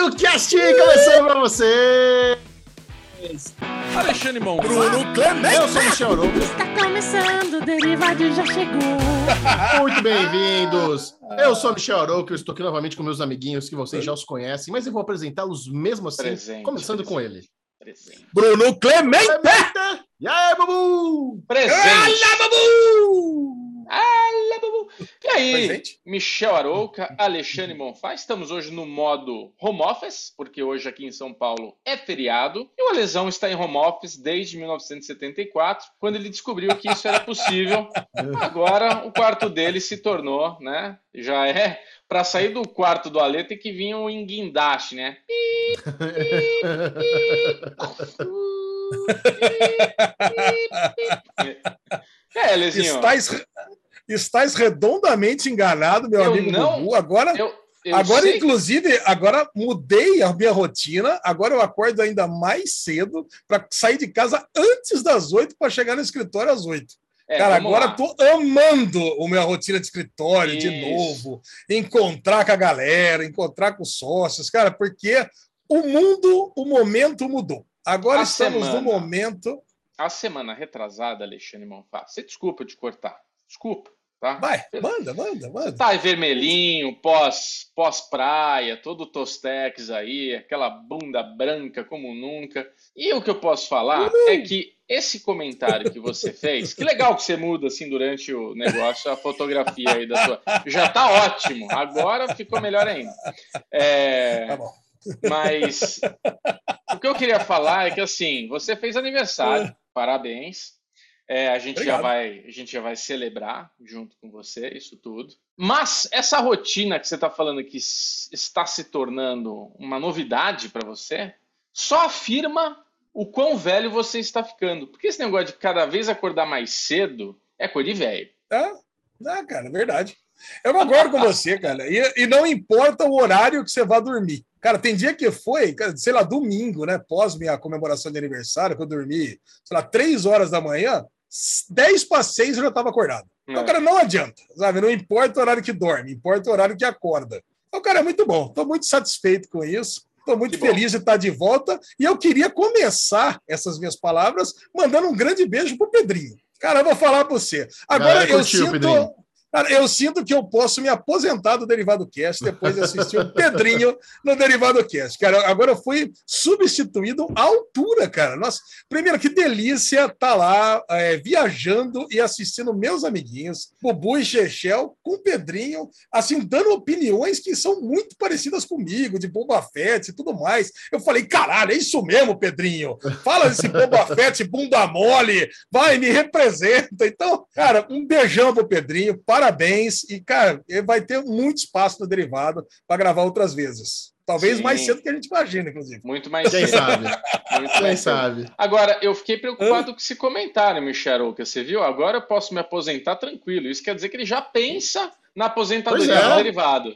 Derivado Cast começando pra você! Alexandre Mão, Bruno Clemente! Eu sou o Michel Arouca. Está começando, o Derivado já chegou. Muito bem-vindos! Eu sou o Michel Arouca, eu estou aqui novamente com meus amiguinhos que vocês já os conhecem, mas eu vou apresentá-los mesmo assim, Presente, começando com ele. Presente. Bruno Clemente! Clemente! E aí, Bubu! Presente. Olha, Babu! E aí, Presente. Michel Arouca, Alexandre Monfá, estamos hoje no modo home office, porque hoje aqui em São Paulo é feriado, e o Alesão está em home office desde 1974, quando ele descobriu que isso era possível. Agora o quarto dele se tornou, né? Já é. Para sair do quarto do Ale tem que vir um enguindaste, né? É, Alezinho. Estás, estás redondamente enganado, meu Eu amigo não- Bubu. Agora, Eu, eu agora sei- inclusive, agora mudei a minha rotina. Agora eu acordo ainda mais cedo para sair de casa antes das oito para chegar no escritório às oito. É, Cara, agora lá. tô amando a minha rotina de escritório de Isso. novo, encontrar com a galera, encontrar com os sócios, cara, porque o mundo, o momento mudou. Agora A estamos no semana. momento. A semana retrasada, Alexandre Monfá, você desculpa te cortar. Desculpa, tá? Vai, manda, manda, manda. tá vermelhinho, pós, pós-praia, todo tostex aí, aquela bunda branca como nunca. E o que eu posso falar é que esse comentário que você fez, que legal que você muda assim durante o negócio, a fotografia aí da sua. Já tá ótimo, agora ficou melhor ainda. É, Tá bom. mas o que eu queria falar é que assim, você fez aniversário, parabéns. É, a gente já Obrigado. vai, a gente já vai celebrar junto com você isso tudo. Mas essa rotina que você está falando que está se tornando uma novidade para você, só afirma o quão velho você está ficando. Porque esse negócio de cada vez acordar mais cedo é coisa de velho. Ah, ah, cara, é verdade. Eu concordo com você, cara. E, e não importa o horário que você vá dormir. Cara, tem dia que foi, cara, sei lá, domingo, né? Pós minha comemoração de aniversário, que eu dormi, sei lá, três horas da manhã, 10 para 6 eu já estava acordado. Então, É. cara, não adianta, sabe? Não importa o horário que dorme, importa o horário que acorda. Então, cara, é muito bom. Estou muito satisfeito com isso. Estou muito Que bom. feliz de estar de volta. E eu queria começar essas minhas palavras mandando um grande beijo pro Pedrinho. Cara, eu vou falar para você. Agora Galera eu curtiu, sinto. Pedrinho. Cara, eu sinto que eu posso me aposentar do Derivado Cast depois de assistir o Pedrinho no Derivado Cast. Cara, agora eu fui substituído à altura, cara. Nossa, primeiro, que delícia estar lá é, viajando e assistindo meus amiguinhos, Bubu e Chechel, com o Pedrinho, assim, dando opiniões que são muito parecidas comigo, de Boba Fett e tudo mais. Eu falei, caralho, é isso mesmo, Pedrinho. Fala desse Boba Fett, bunda mole, vai, me representa. Então, cara, um beijão pro Pedrinho, parabéns. E, cara, ele vai ter muito espaço no derivado para gravar outras vezes. Talvez Sim. mais cedo que a gente imagina, inclusive. Muito mais Quem cedo. sabe? Muito Quem mais cedo. sabe? Agora, eu fiquei preocupado com esse comentário, Michel Arouca, você viu? Agora eu posso me aposentar tranquilo. Isso quer dizer que ele já pensa na aposentadoria é. do derivado.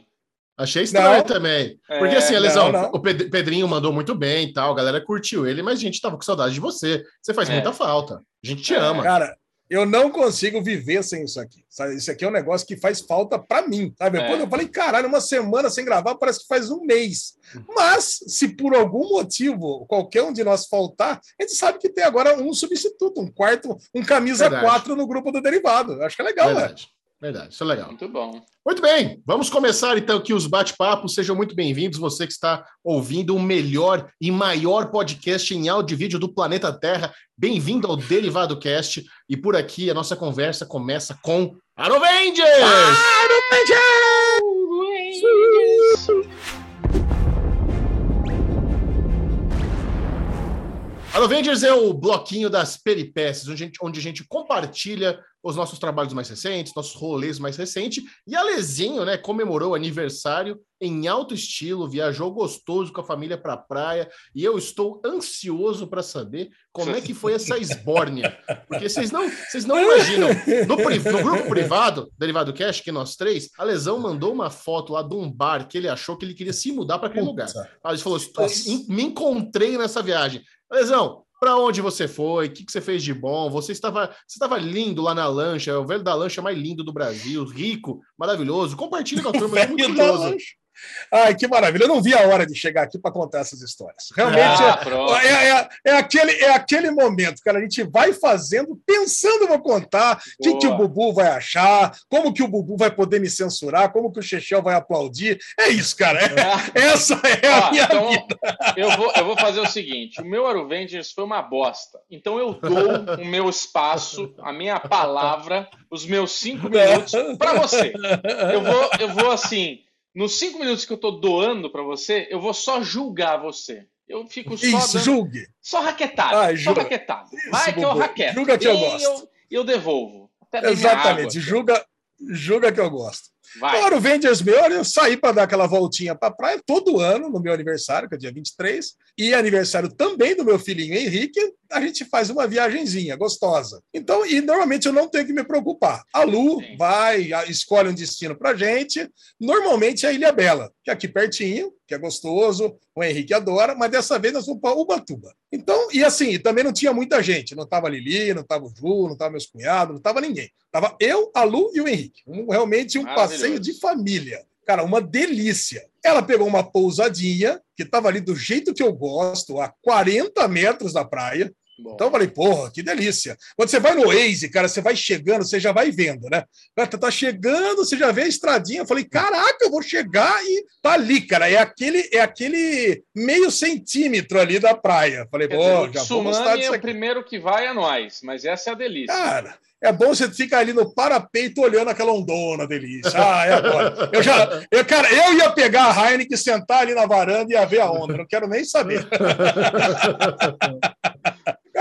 Achei estranho Não. também. É, Porque assim, Lesão, não, não. o Ped- Pedrinho mandou muito bem e tal, a galera curtiu ele, mas a gente tava com saudade de você. Você faz É. muita falta. A gente te É. ama. Cara, eu não consigo viver sem isso aqui. sabe? Isso aqui é um negócio que faz falta para mim. Sabe? É. Quando eu falei, caralho, uma semana sem gravar parece que faz um mês. Mas, se por algum motivo qualquer um de nós faltar, a gente sabe que tem agora um substituto, um quarto, um camisa Verdade. 4 no grupo do derivado. Eu Acho que é legal, né? Verdade. Verdade, isso é legal. Muito bom. Muito bem, vamos começar então aqui os bate-papos. Sejam muito bem-vindos, você que está ouvindo o melhor e maior podcast em áudio e vídeo do planeta Terra. Bem-vindo ao Derivado Cast. E por aqui a nossa conversa começa com Arovengers! Arovengers é o bloquinho das peripécias, onde a, gente, onde a gente compartilha os nossos trabalhos mais recentes, nossos rolês mais recentes. E a Lezinho, né, comemorou o aniversário em alto estilo, viajou gostoso com a família para a praia. E eu estou ansioso para saber como é que foi essa esbórnia. Porque vocês não, vocês não imaginam. No, pri- no grupo privado, Derivado Cash, que nós três, a Lesão mandou uma foto lá de um bar que ele achou que ele queria se mudar para aquele lugar. Aí ele falou: "Estou- Nossa. en- me encontrei nessa viagem. Lesão, para onde você foi? O que, que você fez de bom? Você estava, você estava lindo lá na lancha, é o velho da lancha mais lindo do Brasil, rico, maravilhoso. Compartilha com a turma, é muito curioso. Ai, que maravilha. Eu não vi a hora de chegar aqui para contar essas histórias. Realmente Ah, é- é, é- é aquele, é aquele momento, cara. A gente vai fazendo, pensando, vou contar o que, que o Bubu vai achar, como que o Bubu vai poder me censurar, como que o Chechel vai aplaudir. É isso, cara. É- essa é a Ó, minha então, vida. eu vou, eu vou fazer o seguinte: o meu Aruvengers foi uma bosta. Então eu dou o meu espaço, a minha palavra, os meus cinco minutos para você. Eu vou, eu vou assim, nos cinco minutos que eu tô doando para você, eu vou só julgar você. Eu fico só Isso, dando, julgue. só raquetado. Ai, só raquetado. Vai que eu raqueto. Julga que eu E gosto. Eu, eu devolvo. Exatamente. água. Julga, julga que eu gosto. Vai. Claro, o Vendors meu, eu saí para dar aquela voltinha para a praia todo ano, no meu aniversário, que é dia 23, e aniversário também do meu filhinho Henrique, a gente faz uma viagenzinha gostosa. Então, e normalmente eu não tenho que me preocupar. A Lu Sim. vai, escolhe um destino para gente, normalmente é a Ilha Bela, que é aqui pertinho, que é gostoso, o Henrique adora, mas dessa vez nós vamos para Ubatuba. Então, e assim, também não tinha muita gente, não estava a Lili, não estava o Ju, não estava meus cunhados, não estava ninguém. Tava eu, a Lu e o Henrique. Um- realmente um Maravilhoso. Passeio de família. Cara, uma delícia. Ela pegou uma pousadinha, que estava ali do jeito que eu gosto, a 40 metros da praia. Bom. Então eu falei, porra, que delícia. Quando você vai no Waze, cara, você vai chegando, você já vai vendo, né? Cara, tá chegando, você já vê a estradinha. Eu falei, caraca, eu vou chegar e tá ali, cara. É aquele, é aquele meio centímetro ali da praia. Falei, pô, o já vou gostar tsunami é disso o aqui. primeiro que vai a nós, mas essa é a delícia. Cara, é bom você ficar ali no parapeito olhando aquela ondona, delícia. Ah, é agora. Eu já, eu, cara, eu ia pegar a Heineken, sentar ali na varanda e ia ver a onda. Não quero nem saber.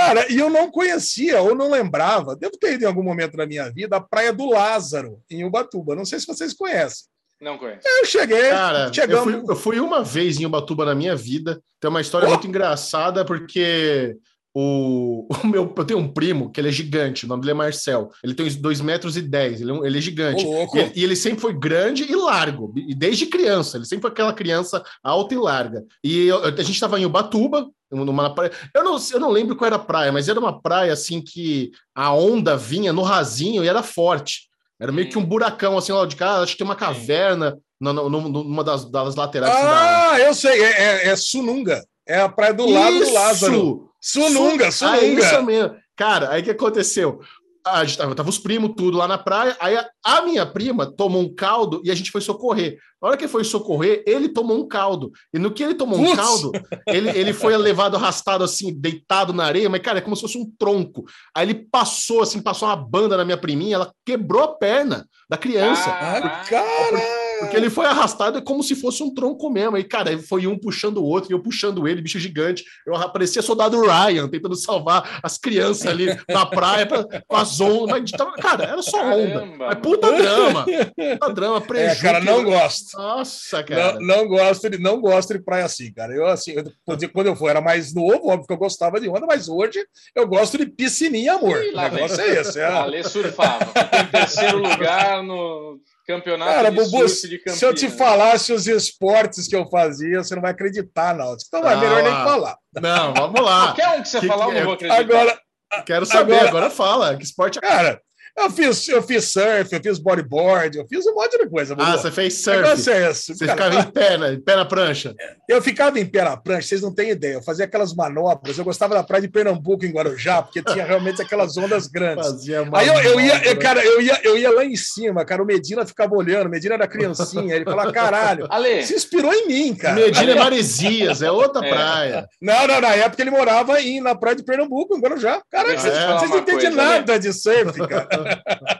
Cara, e eu não conhecia ou não lembrava, devo ter ido em algum momento da minha vida, a Praia do Lázaro, em Ubatuba. Não sei se vocês conhecem. Não conheço. Eu cheguei, Cara, eu chegamos. fui, eu fui uma vez em Ubatuba na minha vida. Tem uma história Oh! muito engraçada, porque o, o meu, eu tenho um primo que ele é gigante, o nome dele é Marcel. Ele tem uns 2 metros e 10, ele, é um- ele é gigante. E ele, e ele sempre foi grande e largo, e desde criança. Ele sempre foi aquela criança alta e larga. E eu- a gente estava em Ubatuba, numa praia. Eu não, eu não lembro qual era a praia, mas era uma praia assim que a onda vinha no rasinho e era forte. Era meio que um buracão assim lá de cá. Acho que tem uma caverna na- na- numa, das, das laterais. assim, da- Ah, eu sei, é, é- é Sununga. É a praia do lado do Lázaro. Sununga, Su- Ah, Sununga. isso mesmo. Cara, aí o que aconteceu? A gente tava, tava os primos tudo lá na praia, aí a, a minha prima tomou um caldo e a gente foi socorrer. Na hora que foi socorrer, ele tomou um caldo. E no que ele tomou um Putz! caldo, ele, ele foi levado arrastado assim, deitado na areia, mas cara, é como se fosse um tronco. Aí ele passou assim, passou uma banda na minha priminha, ela quebrou a perna da criança. Ah, cara. Porque ele foi arrastado é como se fosse um tronco mesmo. Aí, cara, foi um puxando o outro, e eu puxando ele, bicho gigante. Eu parecia soldado Ryan, tentando salvar as crianças ali na praia pra, com as ondas. Mas, tava- cara, era só onda. Caramba, Mas puta drama. Puta drama, É, prejuízo. cara, não gosto. Nossa, cara. Não, não gosto de não gosto de praia assim, cara. Eu assim, eu, quando eu for, era mais novo, óbvio que eu gostava de onda, mas hoje eu gosto de piscininha, amor. Ih, O lá negócio vem. é esse. É. Ale surfava. Em terceiro lugar no campeonato Cara, de Bubu, surf de Campinas. se eu te falasse os esportes que eu fazia, você não vai acreditar, não. Então é Ah, melhor nem lá. falar. Não, vamos lá. Qualquer um que você Que falar, eu não é? vou acreditar. Agora, Quero saber, Agora- agora, fala. Que esporte é. cara, eu fiz, eu fiz surf, eu fiz bodyboard, eu fiz um monte de coisa. Ah, você fez O surf. negócio é esse. Você cara. ficava em pé, né? em pé na prancha. Eu ficava em pé na prancha, vocês não têm ideia. Eu fazia aquelas manobras. Eu gostava da praia de Pernambuco, em Guarujá, porque tinha realmente aquelas ondas grandes. Fazia Aí eu, eu ia, eu, cara, eu ia, eu ia lá em cima, cara. O Medina ficava olhando, o Medina era criancinha. Ele falava, caralho, Ale, se inspirou em mim, cara. Medina é Maresias, é outra É. praia. Não, não, na época ele morava em, na praia de Pernambuco, em Guarujá. Te vocês, falar vocês não entendem nada de surf, cara.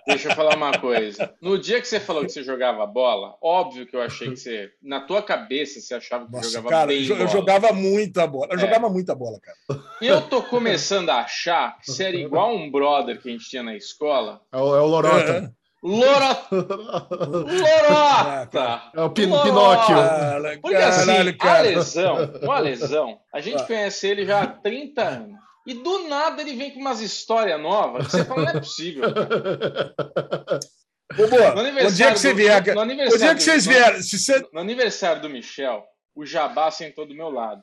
Deixa eu falar uma coisa. No dia que você falou que você jogava bola, óbvio que eu achei que você, na tua cabeça, você achava que Nossa, jogava cara, bem eu, bola. jogava muita bola. Eu É. jogava muita bola, cara. E eu tô começando a achar que você era igual um brother que a gente tinha na escola. É o, é o Lorota. Lorota! Lorota! É o Pin- Lorota! Pinóquio. Porque assim, caralho, a lesão, o Alesão, a gente Ah. conhece ele já há 30 anos. E do nada ele vem com umas histórias novas que você fala, não é possível. Bubu, No o aniversário dia que você do- vier, no o dia aniversário que vocês se você, No aniversário do Michel, o Jabá sentou do meu lado.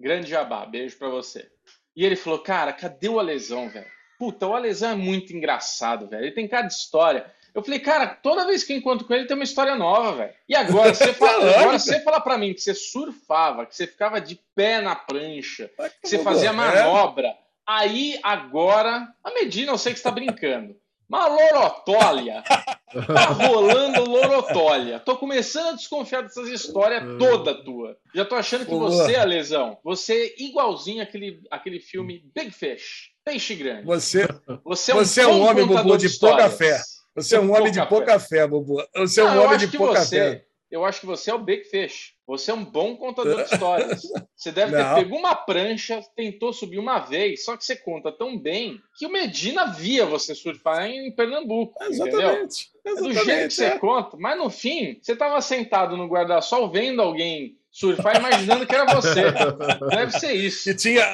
Grande Jabá, beijo pra você. E ele falou, cara, cadê o Alesão, velho? Puta, o Alesão é muito engraçado, velho. Ele tem cara de história. Eu falei, cara, toda vez que eu encontro com ele tem uma história nova, velho. E agora, você fala, agora você fala pra mim que você surfava, que você ficava de pé na prancha, que você fazia É. manobra. Aí, agora, a Medina eu sei que você tá brincando. Mas lorotólia, tá rolando lorotólia. Tô começando a desconfiar dessas histórias toda tua. Já tô achando que você, Alesão, você é igualzinho aquele, aquele filme Big Fish, Peixe Grande. Você, Você é um, Você é um homem, Bubu, de pouca histórias. fé. Você é um homem de Pouca fé, Bubu. Você é um homem acho de que pouca você, fé. Eu acho que você é o Big Fish. Você é um bom contador de histórias. Você deve ter pego uma prancha, tentou subir uma vez, só que você conta tão bem que o Medina via você surfar em Pernambuco. Entendeu? Exatamente. É do jeito que Exatamente. você é. conta. Mas no fim, você estava sentado no guarda-sol vendo alguém surfar, imaginando que era você. Deve ser isso. E tinha,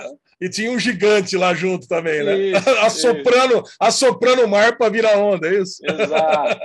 e tinha um gigante lá junto também, né? Isso, assoprando, assoprando o mar para virar onda, é isso? Exato.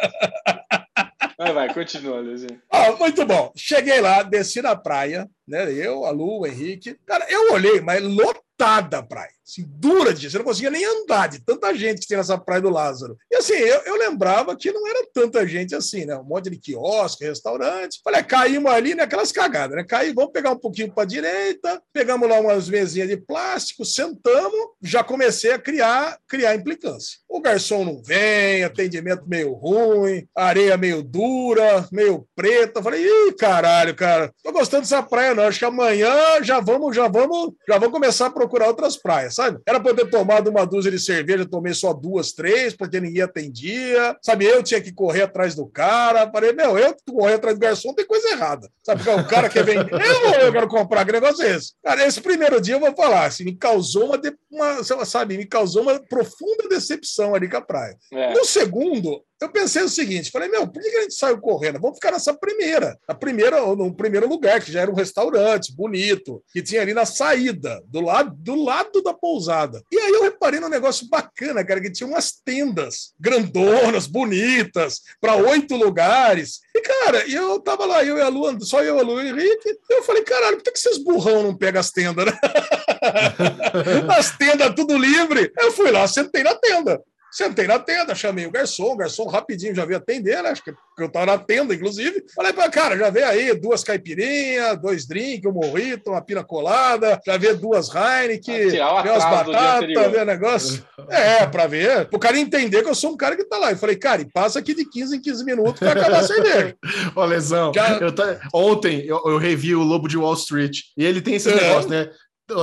Vai, vai, continua, Luizinho. Ah, muito bom. Cheguei lá, desci na praia, né? Eu, a Lu, o Henrique. Cara, eu olhei, mas lotada a praia. Assim, dura de. Você não conseguia nem andar de tanta gente que tinha nessa praia do Lázaro. E assim, eu, eu lembrava que não era tanta gente assim, né? Um monte de quiosque, restaurante. Falei, "É, caímos ali naquelas cagadas, né? Caí, vamos pegar um pouquinho para direita, pegamos lá umas mesinhas de plástico, sentamos, já comecei a criar, criar implicância. O garçom não vem, atendimento meio ruim, areia meio dura, meio preta. Falei, ih, caralho, cara, tô gostando dessa praia, não. Acho que amanhã já vamos, já vamos, já vamos começar a procurar outras praias, sabe? Era pra eu ter tomado uma dúzia de cerveja, tomei só duas, três, porque ninguém atendia. Sabe, eu tinha que correr atrás do cara. Falei, meu, eu correr atrás do garçom tem coisa errada. Sabe, porque o cara quer vender, eu, eu quero comprar, que negócio é esse? Cara, esse primeiro dia eu vou falar, assim, me causou uma, de- uma sabe, me causou uma profunda decepção ali com a praia. É. No segundo, eu pensei o seguinte: falei, meu, por que a gente saiu correndo? Vamos ficar nessa primeira, na primeira, no primeiro lugar, que já era um restaurante bonito, que tinha ali na saída, do lado, do lado da pousada. E aí eu reparei num negócio bacana, cara, que tinha umas tendas grandonas, bonitas, para oito lugares. E, cara, eu tava lá, eu e a Lu, só eu, a Lu e o Henrique. Eu falei, caralho, por que vocês burrão não pegam as tendas, né? As tendas tudo livre. Eu fui lá, sentei na tenda. Sentei na tenda, chamei o garçom, o garçom rapidinho já veio atender, né? Acho que eu tava na tenda, inclusive. Falei pra cara, já veio aí duas caipirinhas, dois drinks, um morrito, uma pina colada, já veio duas Heineken, o veio umas batatas, veio negócio. É, pra ver, pro cara entender que eu sou um cara que tá lá. Eu falei, cara, e passa aqui de 15 em 15 minutos pra acabar a cerveja. Ô, Lesão, Já- eu tá- ontem eu, eu revi o Lobo de Wall Street e ele tem esse É. negócio, né?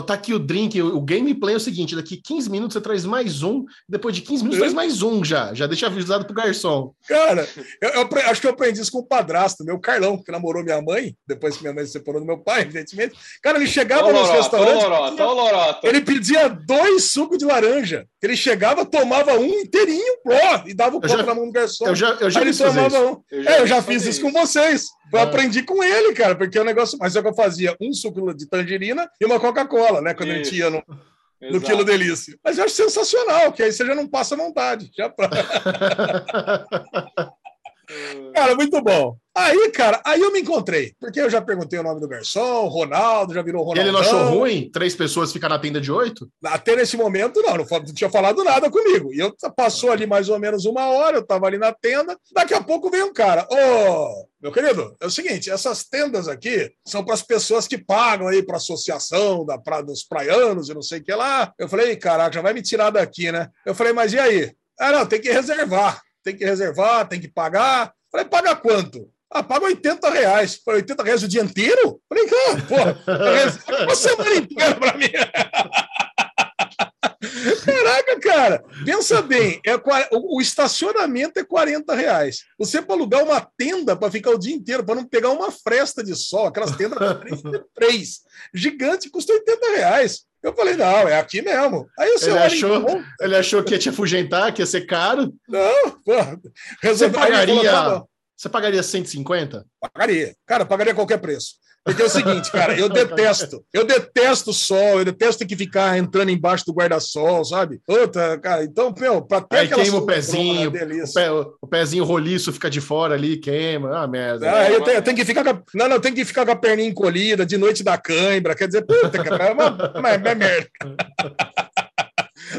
Tá aqui o drink, o o gameplay é o seguinte: daqui 15 minutos você traz mais um, depois de 15 minutos traz mais um já. Já deixa avisado pro garçom. Cara, eu, eu acho que eu aprendi isso com o padrasto, meu Carlão, que namorou minha mãe, depois que minha mãe se separou do meu pai, evidentemente. Cara, ele chegava Ô, nos Lorota, restaurantes. Lorota, ô, Lorota. Ele pedia dois sucos de laranja. Ele chegava, tomava um inteirinho, ó, e dava o copo já- na mão do garçom. Eu já, eu já ele tomava isso. um. Eu É, eu já fiz isso com vocês. Eu Ah. aprendi com ele, cara, porque é um negócio. Mas é que eu fazia um suco de tangerina e uma Coca-Cola, né? Quando a gente Isso. ia no, no quilo delícia. Mas eu acho sensacional, que aí você já não passa vontade. Já pra- Cara, muito bom. Aí, cara, aí eu me encontrei. Porque eu já perguntei o nome do garçom, Ronaldo, já virou Ronaldo. Ele não achou ruim? Três pessoas ficar na tenda de oito? Até nesse momento, não, não, não tinha falado nada comigo. E eu passou ali mais ou menos uma hora, eu tava ali na tenda. Daqui a pouco veio um cara. Ô, meu querido, é o seguinte: essas tendas aqui são para as pessoas que pagam aí para associação da, pra, dos praianos e não sei o que lá. Eu falei, caraca, já vai me tirar daqui, né? Eu falei, mas e aí? Ah, não, tem que reservar. Tem que reservar, tem que pagar. Falei, paga quanto? Ah, paga 80 reais. Falei, 80 reais o dia inteiro? Falei, cara, porra, uma semana inteira pra mim. Caraca, cara, pensa bem, é, o estacionamento é 40 reais. Você para alugar uma tenda para ficar o dia inteiro, para não pegar uma fresta de sol, aquelas tendas 3 gigante, custa 80 reais. Eu falei, não, é aqui mesmo. Aí você Ele olha achou- conta, Ele achou que ia te afugentar, que ia ser caro. não, pô, ele falou, pagaria- tá bom. Você pagaria 150? Pagaria. Cara, pagaria qualquer preço. Porque é o seguinte, cara, eu detesto. Eu detesto sol, eu detesto ter que ficar entrando embaixo do guarda-sol, sabe? Puta, cara, então, meu, pra ter Aí queima o pezinho, O, pé- o pezinho roliço fica de fora ali, queima. Ah, merda. Ah, eu, tenho, eu tenho que ficar com a, não, não, eu tenho que ficar com a perninha encolhida, de noite da cãibra, quer dizer, puta, cara, é uma, uma, uma merda.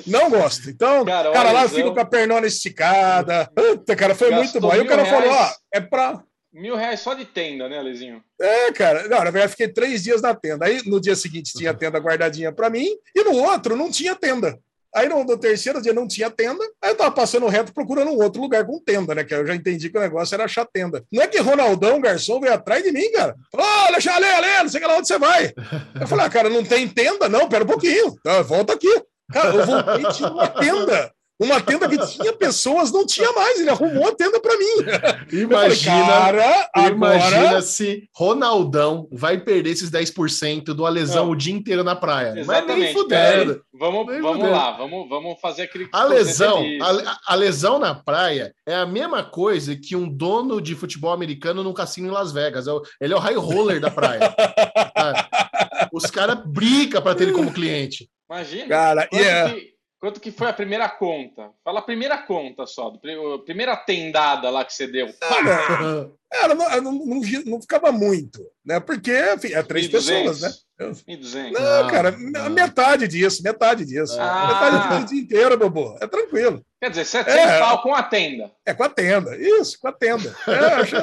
Não gosto. Então, cara, Cara, o lá eu fico com a pernona esticada. Puta, cara, foi Gastou muito bom. Aí o cara falou, ó, reais. é pra... Mil reais só de tenda, né, Lezinho? É, cara. Não, na verdade, fiquei três dias na tenda. Aí, no dia seguinte, tinha tenda guardadinha pra mim. E no outro, não tinha tenda. Aí, no, no terceiro dia, não tinha tenda. Aí, eu tava passando reto, procurando um outro lugar com tenda, né? Que eu já entendi que o negócio era achar tenda. Não é que Ronaldão, garçom, veio atrás de mim, cara. Falou, Alexandre, Ale, Ale, não sei lá onde você vai. Eu falei, ah, cara, não tem tenda? Não, pera um pouquinho. Tá, volta aqui. Cara, eu voltei tinha uma tenda. Uma tenda que tinha pessoas, não tinha mais. Ele arrumou a tenda pra mim. Eu falei, Imagina, cara, imagina agora... se Ronaldão vai perder esses 10% do Alesão Não. o dia inteiro na praia. Mas nem Exatamente. fudendo. Peraí, Vamos, Nem vamos fudendo. lá, vamos, vamos fazer aquele. A lesão, a, a lesão na praia é a mesma coisa que um dono de futebol americano num cassino em Las Vegas. É Ele é o high roller da praia. Os caras brigam para ter ele como cliente. Imagina. Cara, e é- que, quanto que foi a primeira conta? Fala a primeira conta só, a primeira tendada lá que você deu. Cara, Cara, não, não, não, não ficava muito, né? Porque, enfim, é três 1.200? pessoas, né? Eu- 1.200. Não, Não, cara, não. metade disso, metade disso. Ah. Metade do dia inteiro, bobo. É tranquilo. Quer dizer, 700 É. pau com a tenda. É com a tenda. Isso, com a tenda. É, acho...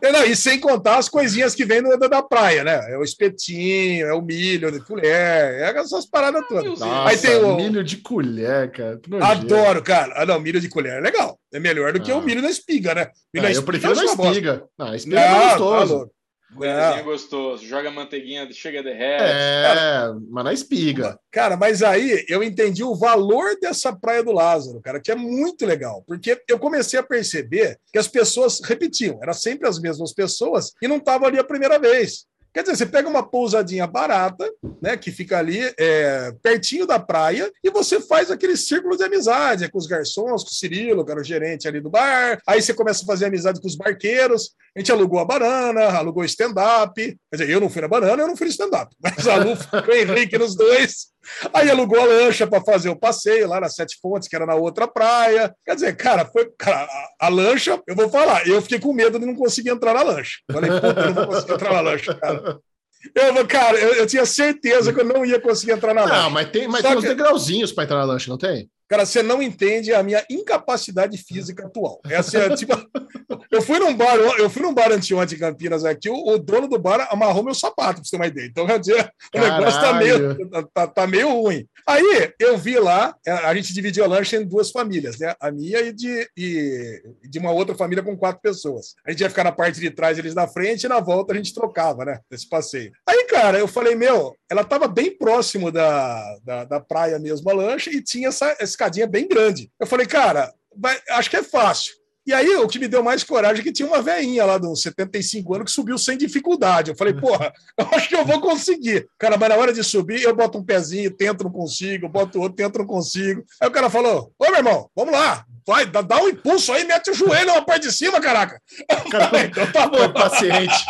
É, não, e sem contar as coisinhas que vem no, da praia, né? É o espetinho, é o milho de colher, é essas paradas todas. Nossa, Aí tem o- milho de colher, cara. Adoro, cara. Ah, não, milho de colher é legal. É melhor do que Ah. o milho na espiga, né? Milho Ah, na eu prefiro na espiga. Não, a espiga é Não, mais tá gostoso. Coisinha é gostoso. Joga manteiguinha, chega derrete. É, mas na espiga. Cara, mas aí eu entendi o valor dessa Praia do Lázaro, cara, que é muito legal, porque eu comecei a perceber que as pessoas repetiam, eram sempre as mesmas pessoas e não estavam ali a primeira vez. Quer dizer, você pega uma pousadinha barata, né, que fica ali é, pertinho da praia, e você faz aquele círculo de amizade é com os garçons, com o Cirilo, que era o gerente ali do bar. Aí você começa a fazer amizade com os barqueiros. A gente alugou a banana, alugou stand-up. Quer dizer, eu não fui na banana, eu não fui no stand-up, mas a Lu foi com o Henrique nos dois. Aí alugou a lancha para fazer o passeio lá nas Sete Fontes, que era na outra praia. Quer dizer, cara, foi. Cara, a, a lancha, eu vou falar, eu fiquei com medo de não conseguir entrar na lancha. Falei, puta, eu não vou conseguir entrar na lancha, cara. Eu, cara, eu, eu tinha certeza que eu não ia conseguir entrar na Não, lancha. mas tem, mas Só tem uns que- degrauzinhos para entrar na lancha, não tem? Cara, você não entende a minha incapacidade física atual. Essa é tipo. Eu fui num bar, eu fui num bar anteontem em Campinas aqui, o, o dono do bar amarrou meu sapato, pra você ter uma ideia. Então, quer dizer, o negócio tá meio, tá, tá- tá meio ruim. Aí eu vi lá, é, a gente dividiu a lancha em duas famílias, né? A minha e de, e de uma outra família com quatro pessoas. A gente ia ficar na parte de trás, eles na frente, e na volta a gente trocava, né? Esse passeio. Aí, cara, eu falei, meu, ela tava bem próximo da, da, da praia mesmo, a lancha, e tinha essa escadinha bem grande. Eu falei, cara, vai- acho que é fácil. E aí, o que me deu mais coragem é que tinha uma veinha lá de uns 75 anos que subiu sem dificuldade. Eu falei, porra, eu acho que eu vou conseguir. Cara, mas na hora de subir, eu boto um pezinho, tento, não consigo, boto outro, tento, não consigo. Aí o cara falou: Ô, meu irmão, vamos lá, vai, dá, dá um impulso aí, mete o joelho na parte de cima, caraca. O cara Falei, então tá bom. paciente.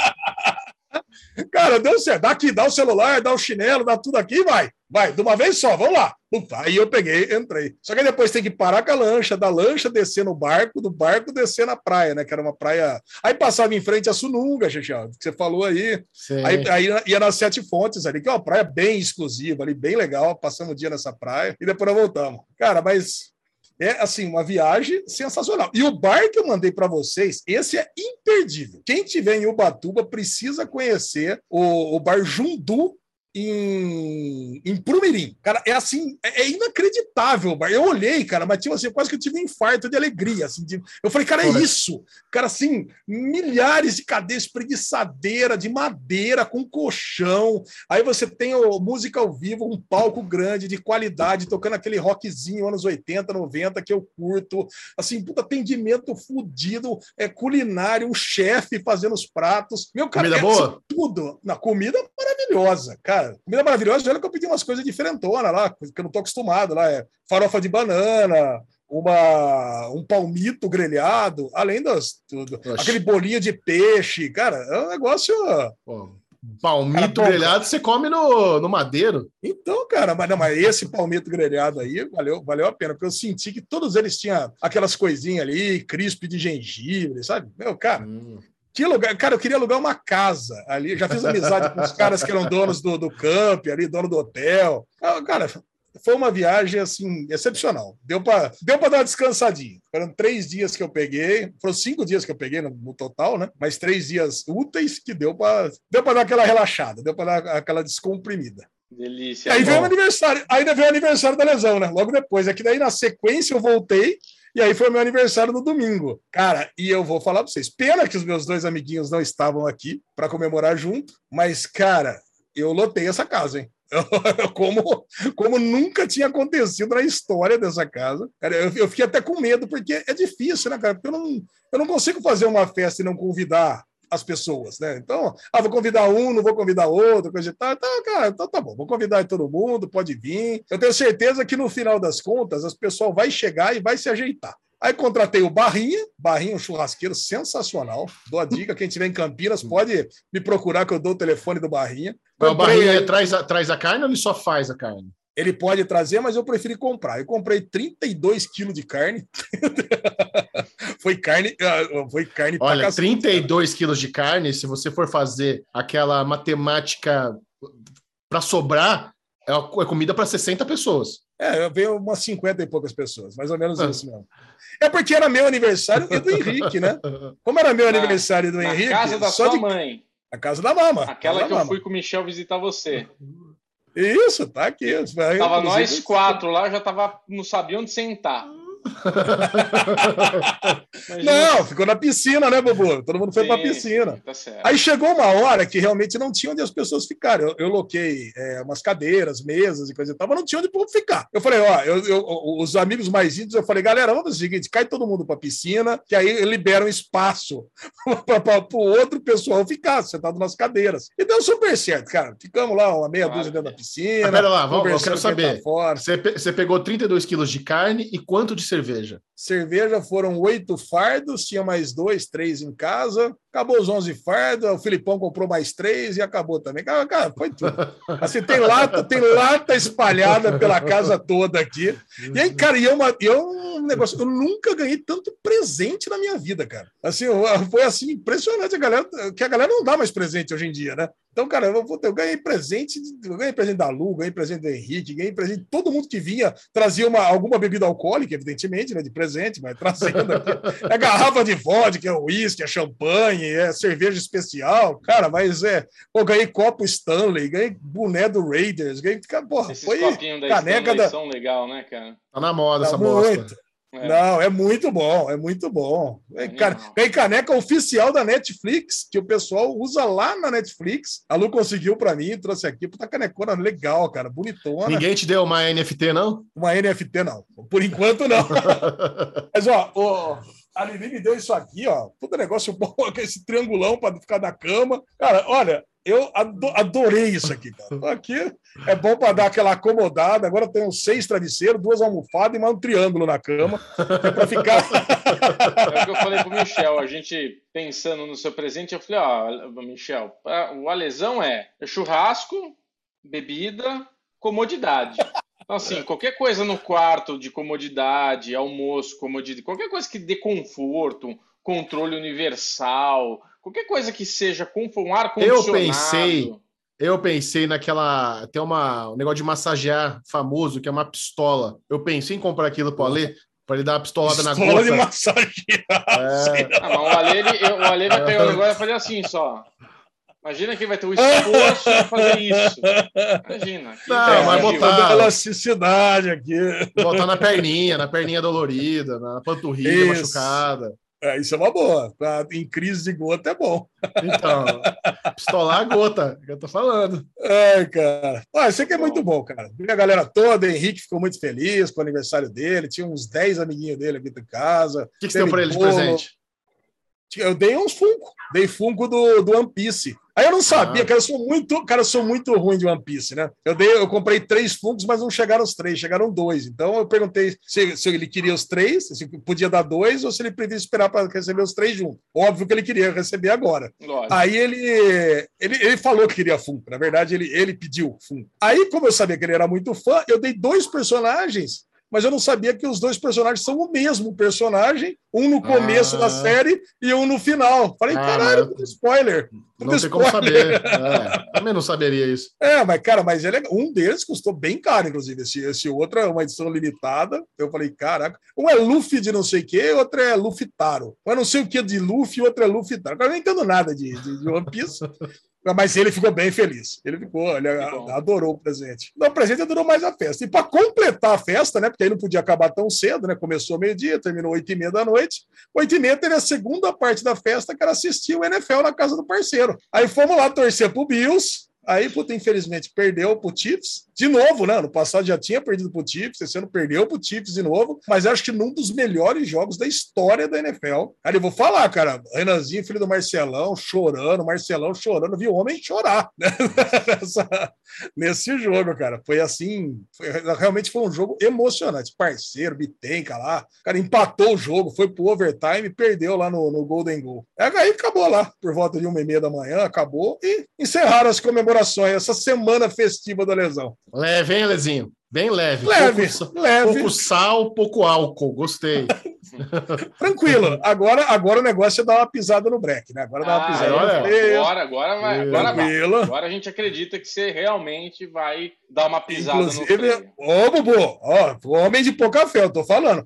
Cara, deu certo. Dá aqui, dá o celular, dá o chinelo, dá tudo aqui, vai. Vai, de uma vez só, vamos lá. Puta, aí eu peguei, entrei. Só que depois tem que parar com a lancha, da lancha descer no barco, do barco descer na praia, né? Que era uma praia. Aí passava em frente a Sununga, Xixão, que você falou aí. Sim. Aí, aí ia nas Sete Fontes ali, que é uma praia bem exclusiva ali, bem legal. Passamos o dia nessa praia e depois nós voltamos. Cara, mas é assim, uma viagem sensacional. E o bar que eu mandei para vocês, esse é imperdível. Quem tiver em Ubatuba precisa conhecer o, o bar Jundu em, em Prumirim. Cara, é assim, é, é inacreditável. Eu olhei, cara, mas tipo assim, quase que eu tive um infarto de alegria. Assim, de- eu falei, cara, é Porra. isso. Cara, assim, milhares de cadeiras espreguiçadeira, de madeira, com colchão. Aí você tem o, música ao vivo, um palco grande, de qualidade, tocando aquele rockzinho anos 80, 90, que eu curto. Assim, puta, atendimento fudido, é culinário, um chefe fazendo os pratos. Meu, cara, Comida é, boa? assim, tudo. Na comida maravilhosa, cara. Comida maravilhosa, olha que eu pedi umas coisas diferentonas lá, que eu não tô acostumado lá. É farofa de banana, uma, um palmito grelhado, além das tudo. Aquele bolinho de peixe, cara, é um negócio. Pô, palmito Cara, grelhado você come no, no madeiro. Então, cara, mas, não, mas esse palmito grelhado aí valeu, valeu a pena, porque eu senti que todos eles tinham aquelas coisinhas ali, crisp de gengibre, sabe? Meu, cara, Hum. Que lugar, cara, eu queria alugar uma casa ali, já fiz amizade com os caras que eram donos do, do camp ali, dono do hotel. Ah, Cara, foi uma viagem assim excepcional. Deu para deu para dar uma descansadinha. Foram três dias que eu peguei, foram cinco dias que eu peguei no, no total, né? Mas três dias úteis que deu para deu para dar aquela relaxada, deu para dar aquela descomprimida. Delícia. Aí veio o aniversário, ainda veio o aniversário da lesão, né? Logo depois. É que daí na sequência eu voltei e aí foi meu aniversário no domingo. Cara, e eu vou falar para vocês, pena que os meus dois amiguinhos não estavam aqui para comemorar junto, mas cara, eu lotei essa casa, hein? como, como nunca tinha acontecido na história dessa casa. Cara, eu, eu fiquei até com medo, porque é difícil, né, cara? Porque eu não, eu não consigo fazer uma festa e não convidar as pessoas, né? Então, ah, vou convidar um, não vou convidar outro, coisa e tal. Então, cara, então tá bom, vou convidar todo mundo, pode vir. Eu tenho certeza que no final das contas, as pessoas vai chegar e vai se ajeitar. Aí contratei o Barrinha, Barrinha, um churrasqueiro sensacional. Dou a dica, quem estiver em Campinas pode me procurar que eu dou o telefone do Barrinha. Mas o Comprei Barrinha traz a, traz a carne ou ele só faz a carne? Ele pode trazer, mas eu preferi comprar. Eu comprei 32 quilos de carne. foi carne, ah, foi carne pra Olha, cacete. 32 quilos de carne, se você for fazer aquela matemática para sobrar, é é comida para 60 pessoas. É, veio umas 50 e poucas pessoas, mais ou menos Ah. isso mesmo. É porque era meu aniversário e do Henrique, né? Como era meu Na- aniversário do na Henrique, casa da só sua de mãe. a casa da mama. Aquela que da eu mama. fui com o Michel visitar você. Isso, tá aqui. Tava nós quatro lá, já tava, não sabia onde sentar. Não, ficou na piscina, né, Bobo? Todo mundo foi pra Sim, piscina. Tá certo. Aí chegou uma hora que realmente não tinha onde as pessoas ficarem. Eu, eu loquei é, umas cadeiras, mesas e coisa e tal, mas não tinha onde o povo ficar. Eu falei, ó, eu- eu- os amigos mais íntimos, eu falei, galera, vamos fazer o seguinte: cai todo mundo pra piscina, que aí libera um espaço para o outro pessoal ficar sentado nas cadeiras. E deu super certo, cara. Ficamos lá uma meia Claro dúzia dentro da é. piscina. Mas pera lá, vamos- eu quero quem saber. tá. Você, pe- você pegou 32 quilos de carne e quanto de cerveja? Cerveja foram oito fardos, tinha mais dois, três em casa. Acabou os 11 fardos, o Filipão comprou mais três e acabou também. Cara, cara, foi tudo. Assim, tem lata, tem lata espalhada pela casa toda aqui. E aí, cara, e é, uma, e é um negócio. Eu nunca ganhei tanto presente na minha vida, cara. Assim, eu- foi assim, impressionante a galera, que a galera não dá mais presente hoje em dia, né? Então, cara, eu, eu ganhei presente, eu ganhei presente da Lu, ganhei presente do Henrique, ganhei presente todo mundo que vinha, trazia uma, alguma bebida alcoólica, evidentemente, né? De presente, mas trazendo aqui. É garrafa de vodka, é uísque, é champanhe, é cerveja especial. Cara, mas é. Pô, ganhei copo Stanley, ganhei boné do Raiders, ganhei. Cara, porra, Esses foi. copinhos da caneca Stanley da- são legal, né, cara? Tá na moda Tá essa bosta. É. Não, é muito bom, é muito bom. É, cara, ganhei caneca oficial da Netflix, que o pessoal usa lá na Netflix. A Lu conseguiu para mim, trouxe aqui. Puta canecona legal, cara, bonitona. Ninguém te deu uma NFT, não? Uma NFT, não. Por enquanto, não. Mas, ó, o, a Lili me deu isso aqui, ó. Puta negócio bom, esse triangulão para ficar na cama. Cara, olha, eu ado- adorei isso aqui, cara. Aqui é bom para dar aquela acomodada. Agora uns seis travesseiros, duas almofadas e mais um triângulo na cama. É para ficar. É o que eu falei pro Michel, a gente pensando no seu presente, eu falei, ó, Michel, pra- o alesão é churrasco, bebida, comodidade. Então, assim, qualquer coisa no quarto de comodidade, almoço, comodidade, qualquer coisa que dê conforto, controle universal, qualquer coisa que seja conforto, um ar Eu condicionado. pensei- Eu pensei naquela. Tem uma, um negócio de massagear famoso, que é uma pistola. Eu pensei em comprar aquilo pro Ale, para ele dar uma pistolada na Escola de gota. massagear. É, Ah, o Ale, ele, eu- o Ale vai pegar o negócio e vai fazer assim só. Imagina que vai ter o esforço de fazer isso. Imagina. Não, Brasil. mas botar- elasticidade aqui. botar na perninha, na perninha dolorida, na panturrilha Isso. machucada. É, isso é uma boa. Pra- em crise de gota é bom. Então, pistolar a gota, que eu tô falando. Ai, cara. Isso aqui é muito bom, cara. Vi a galera toda, Henrique ficou muito feliz com o aniversário dele. Tinha uns 10 amiguinhos dele aqui em casa. O que, que você deu pra ele de presente? Eu dei uns Funko. Dei Funko do, do One Piece. Aí eu não sabia, Ah. cara, eu sou muito, cara, sou muito ruim de One Piece, né? Eu dei, eu comprei três Funkos, mas não chegaram os três, chegaram dois. Então eu perguntei se, se ele queria os três, se podia dar dois, ou se ele preferia esperar para receber os três juntos. Óbvio que ele queria receber agora. Lógico. Aí ele, ele, ele falou que queria Funko. Na verdade, ele, ele pediu Funko. Aí, como eu sabia que ele era muito fã, eu dei dois personagens mas eu não sabia que os dois personagens são o mesmo personagem, um no começo Ah. da série e um no final. Falei, Ah, caralho, mas- spoiler. Não tem como spoiler. saber. É, também não saberia isso. É, mas, cara, mas é legal. Um deles custou bem caro, inclusive. Esse, esse outro é uma edição limitada. Eu falei, caraca. Um é Luffy de não sei o quê, outro é Luffy Taro. Um é não sei o que de Luffy, outro é Luffy Taro. Eu não entendo nada de, de, de One Piece. Mas ele ficou bem feliz. Ele ficou, ele adorou o presente. Não, o presente adorou mais a festa. E para completar a festa, né? Porque aí não podia acabar tão cedo, né? Começou meio-dia, terminou oito e meia da noite. Oito e meia teve a segunda parte da festa, que era assistir o NFL na casa do parceiro. Aí fomos lá torcer pro Bills. Aí, puta, infelizmente, perdeu pro Chiefs. De novo, né? No passado já tinha perdido pro Chiefs, esse ano perdeu pro Chiefs de novo. Mas acho que num dos melhores jogos da história da NFL. Cara, eu vou falar, cara. Renanzinho, filho do Marcelão, chorando, Marcelão chorando, viu o homem chorar né? Nessa- nesse jogo, cara. Foi assim, foi- realmente foi um jogo emocionante. Parceiro, Bitenca lá, cara, empatou o jogo, foi pro overtime, perdeu lá no, no Golden Goal. É, Aí acabou lá, por volta de uma e meia da manhã, acabou e encerraram as comemorações, essa semana festiva da lesão. Leve, hein, Lezinho? Bem leve. Leve, Pouco, leve, pouco sal, pouco álcool. Gostei. tranquilo. Agora, agora o negócio é dar uma pisada no break, né? Agora dá uma Ah, pisada no freio. Agora, agora vai. Agora vai. Agora a gente acredita que você realmente vai dar uma pisada no Inclusive, freio. ô, Bubu, ó, homem de pouca fé, eu tô falando.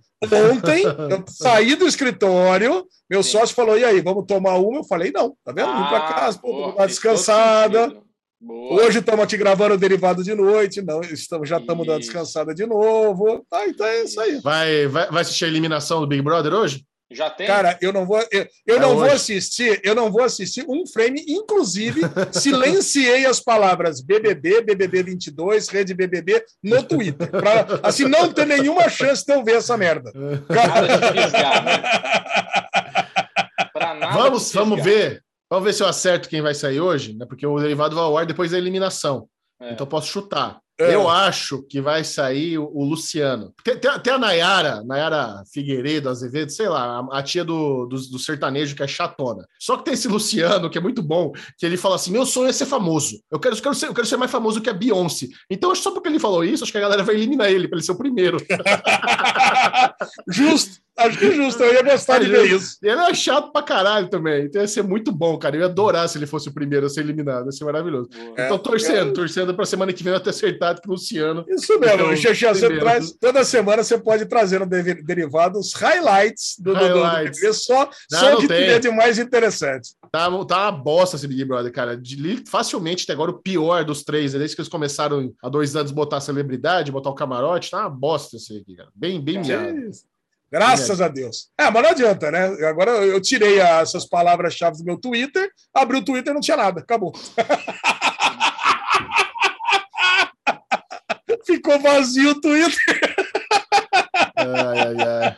Ontem, eu saí do escritório, meu Sim. sócio falou: e aí, vamos tomar uma? Eu falei: não, tá vendo? Vim pra Ah, casa, pô, todo descansada. Boa. Hoje estamos aqui gravando o derivado de noite, não, estamos, já estamos dando descansada de novo. Ah, então é isso aí. Vai, vai, vai assistir a eliminação do Big Brother hoje? Já tem? Cara, eu não vou, eu, eu É não vou hoje. assistir, eu não vou assistir um frame, inclusive silenciei as palavras BBB, BBB 22, Rede BBB no Twitter, para assim não ter nenhuma chance de eu ver essa merda. Nada de fisgar, né? Vamos, vamos ver. Vamos ver se eu acerto quem vai sair hoje, né? Porque o derivado vai ao ar depois da eliminação. É. Então eu posso chutar. É. Eu acho que vai sair o, o Luciano. Tem, tem, tem a Nayara, Nayara Figueiredo, Azevedo, sei lá, a, a tia do, do, do sertanejo que é chatona. Só que tem esse Luciano, que é muito bom, que ele fala assim: meu sonho é ser famoso. Eu quero, eu quero, ser, eu quero ser mais famoso que a Beyoncé. Então, acho que só porque ele falou isso, acho que a galera vai eliminar ele, para ele ser o primeiro. justo, acho que justo, eu ia gostar de ver isso. Ele é chato pra caralho também. Então ia ser muito bom, cara. Eu ia adorar se ele fosse o primeiro a ser eliminado. Ia ser maravilhoso. Boa. É. Então, torcendo, torcendo pra semana que vem eu ter acertado o Luciano. Isso mesmo, Então, Xexé, você traz, toda semana você pode trazer no Deri- derivado os highlights do, do, do, do Highlights. BBB, só, Não, só não que tem. de mais interessante. Tá, tá uma bosta esse Big Brother, cara. De, facilmente, até agora, o pior dos três. né? Desde que eles começaram há dois anos botar a celebridade, botar o camarote, tá uma bosta esse aqui, cara. Bem, bem miado. Graças a Deus. É, mas não adianta, né? Agora eu tirei a- essas palavras-chave do meu Twitter, abri o Twitter e não tinha nada. Acabou. Ficou vazio o Twitter. Ai, ai, ai.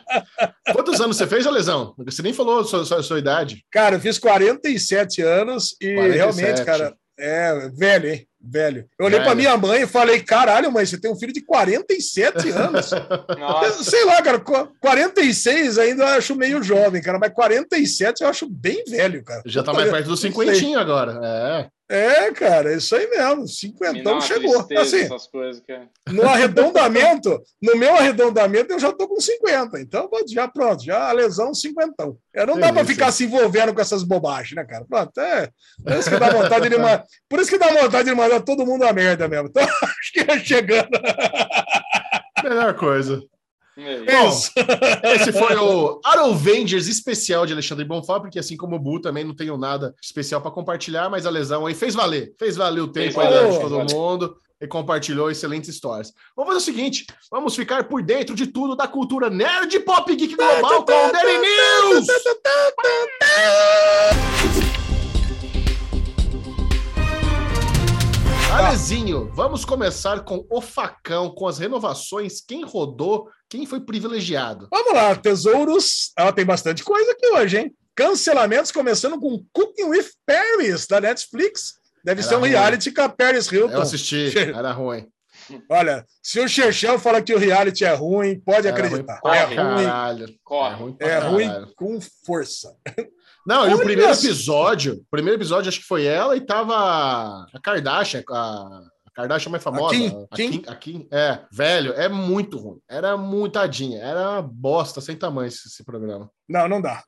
Quantos anos você fez, Lesão? Você nem falou a sua, sua, sua idade. Cara, eu fiz 47 anos e 47. realmente, cara, é velho, hein? Velho. Eu olhei pra minha mãe e falei: caralho, mãe, você tem um filho de 47 anos. Nossa, Sei lá, cara, qu- 46 ainda eu acho meio jovem, cara, mas 47 eu acho bem velho, cara. Já tá mais perto dos cinquentinho agora. É. É, cara, é isso aí mesmo. me dá Cinquentão chegou. tristeza Assim, essas coisas, cara. no arredondamento, no meu arredondamento, eu já tô com 50. Então, já pronto, já a lesão cinquentão. É, não dá pra Delícia. ficar se envolvendo com essas bobagens, né, cara? Pronto, é. Por isso que dá vontade de mandar, por isso que dá vontade de mandar todo mundo a merda mesmo. Então, acho que é chegando. Melhor coisa. Bom. Esse foi o Arovengers especial de Alexandre Bonfá, porque assim como o Bu, também não tenho nada especial para compartilhar, mas a lesão aí fez valer. Fez valer o tempo Fez valer, de todo mundo e compartilhou excelentes histórias. Vamos fazer o seguinte: vamos ficar por dentro de tudo da cultura nerd pop geek global com o Daily News! Alezinho, vamos começar com o facão, com as renovações, quem rodou, quem foi privilegiado. Vamos lá, tesouros. Ah, tem bastante coisa aqui hoje, hein? Cancelamentos começando com Cooking with Paris, da Netflix. Deve Era ser um ruim. reality com a Paris Hilton. Eu assisti, era ruim. Olha, se o Chechel fala que o reality é ruim, pode Era acreditar. ruim É ruim, caralho. corre. pra é ruim com força. Não, e o primeiro só. episódio, o primeiro episódio acho que foi ela e tava a Kardashian, a Kardashian mais famosa. Kim? A Kim? É, velho, é muito ruim. Era muitadinha. Era uma bosta sem tamanho esse, esse programa. Não, não dá.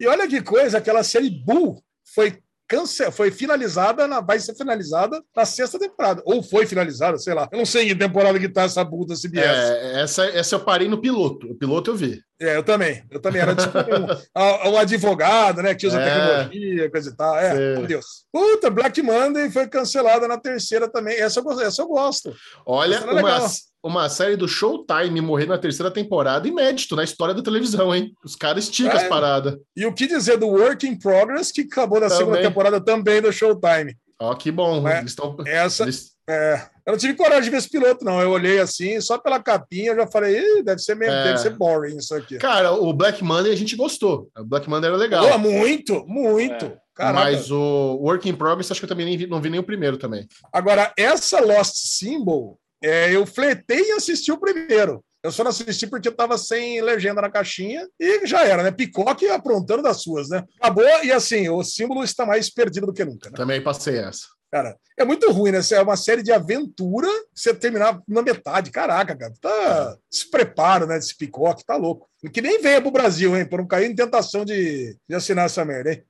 E olha que coisa, aquela série Bull foi cance... foi finalizada, na... vai ser finalizada na sexta temporada. Ou foi finalizada, sei lá. Eu não sei em que temporada que tá essa Bull da CBS. É, essa, essa eu parei no piloto. O piloto eu vi. É, eu também. Eu também era tipo um, um advogado, né? Que usa É. tecnologia, coisa e tal. É, Sei. meu Deus. Puta, Black Monday foi cancelada na terceira também. Essa eu, gosto- essa eu gosto. Olha, uma, legal. uma série do Showtime morrer na terceira temporada, inédito na história da televisão, hein? Os caras esticam É. as paradas. E o que dizer do Work in Progress, que acabou na Também. segunda temporada também do Showtime. Ó, que bom. É. Eles estão. Essa, eles- é, eu não tive coragem de ver esse piloto, não. Eu olhei assim, só pela capinha, eu já falei, "Ih, deve ser meio, É. deve ser boring isso aqui. Cara, o Black Monday a gente gostou. O Black Monday era legal. Pô, muito, muito. É. Caraca. Mas o Work in Progress, acho que eu também nem vi, não vi nem o primeiro também. Agora, essa Lost Symbol, é, eu fletei e assisti o primeiro. Eu só não assisti porque eu tava sem legenda na caixinha e já era, né? Picoque aprontando das suas, né? Acabou e assim, o símbolo está mais perdido do que nunca, né? Também passei essa. Cara, é muito ruim, né? É uma série de aventura, você terminar na metade. Caraca, cara, tá se prepara, né? Desse picoque, tá louco. Que nem venha pro Brasil, hein? Por não cair em tentação de, de assinar essa merda, hein?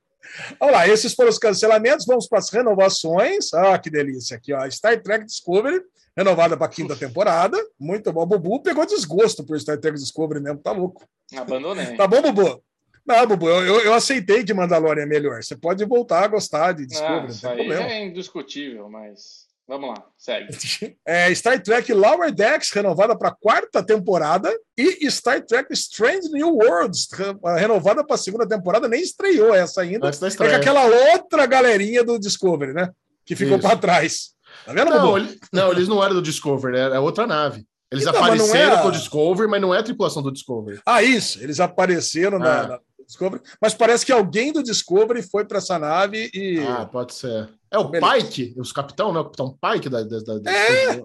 Vamos lá, esses foram os cancelamentos. Vamos para as renovações. Ah, que delícia aqui, ó. Star Trek Discovery, renovada para a quinta temporada. Muito bom. O Bubu pegou desgosto por Star Trek Discovery mesmo, tá louco. Abandonei. Tá bom, Bubu? Não, Bubu, eu, eu, eu aceitei que Mandalorian é melhor. Você pode voltar a gostar de Discovery, não isso tem aí problema. é indiscutível, mas vamos lá, segue. É, Star Trek Lower Decks, renovada para a quarta temporada, e Star Trek Strange New Worlds, re- renovada para a segunda temporada, nem estreou essa ainda. Antes da É aquela outra galerinha do Discovery, né? Que ficou para trás. Tá vendo, Não, Bubu? ele- não, eles não eram do Discovery, era outra nave. Eles Então, apareceram é com o Discovery, mas não é a tripulação do Discovery. Ah, isso. Eles apareceram Ah. na Discovery, mas parece que alguém do Discovery foi para essa nave e. Ah, pode ser. É o Beleza. Pike, os capitão, né? O capitão Pike da. da, da- da-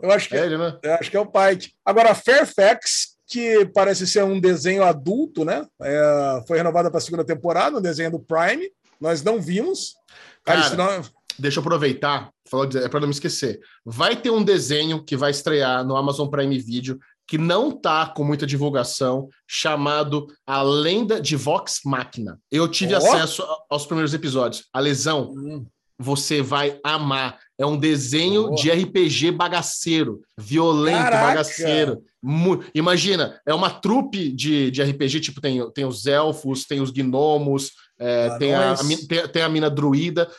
Eu acho que É ele, né? Eu acho que é o Pike. Agora, Fairfax, que parece ser um desenho adulto, né? É, foi renovada para a segunda temporada, um desenho do Prime. Nós não vimos. Cara, Cara, isso não... Deixa eu aproveitar, é para não me esquecer. Vai ter um desenho que vai estrear no Amazon Prime Video que não tá com muita divulgação, chamado A Lenda de Vox Machina. Eu tive Ó. acesso aos primeiros episódios. A lesão, Hum, você vai amar. É um desenho Boa. de RPG bagaceiro, violento, Caraca! bagaceiro. Imagina, é uma trupe de, de RPG, tipo, tem, tem os elfos, tem os gnomos, é, Ah, tem, a, nós. a tem, tem a mina druida.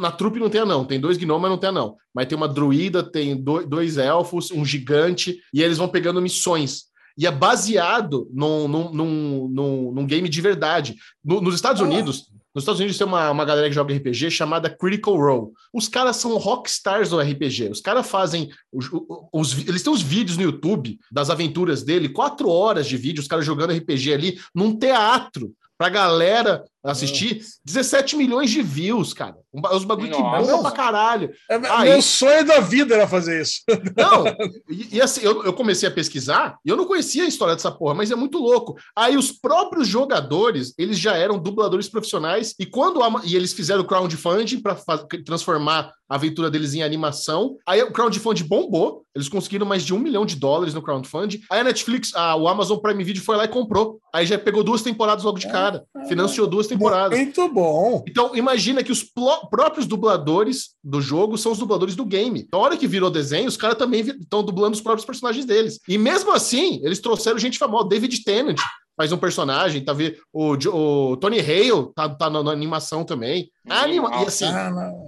Na trupe não tem anão, tem dois gnomos, mas não tem anão. Mas tem uma druida, tem do- dois elfos, um gigante, e eles vão pegando missões. E é baseado num, num, num, num, num game de verdade. No- nos Estados Ah. Unidos, nos Estados Unidos tem uma, uma galera que joga RPG chamada Critical Role. Os caras são rockstars do RPG. Os caras fazem. Os, os- os- eles têm os vídeos no YouTube das aventuras dele, quatro horas de vídeo, os caras jogando RPG ali num teatro pra galera assistir. 17 milhões de views, cara. Os bagulho que Nossa. bomba pra caralho. É, Aí- Meu sonho da vida era fazer isso. Não, e, e assim, eu, eu comecei a pesquisar e eu não conhecia a história dessa porra, mas é muito louco. Aí os próprios jogadores, eles já eram dubladores profissionais e quando a- e eles fizeram o crowdfunding para transformar a aventura deles em animação. Aí o crowdfunding bombou, eles conseguiram mais de um milhão de dólares no crowdfunding. Aí a Netflix, a, o Amazon Prime Video foi lá e comprou. Aí já pegou duas temporadas logo de cara, financiou duas temporadas. Muito bom. Então, imagina que os próprios dubladores do jogo são os dubladores do game. Na hora que virou desenho, os caras também estão dublando os próprios personagens deles. E mesmo assim, eles trouxeram gente famosa. David Tennant faz um personagem, tá vendo? O, o Tony Hale tá, tá na, na animação também. A anima- E assim,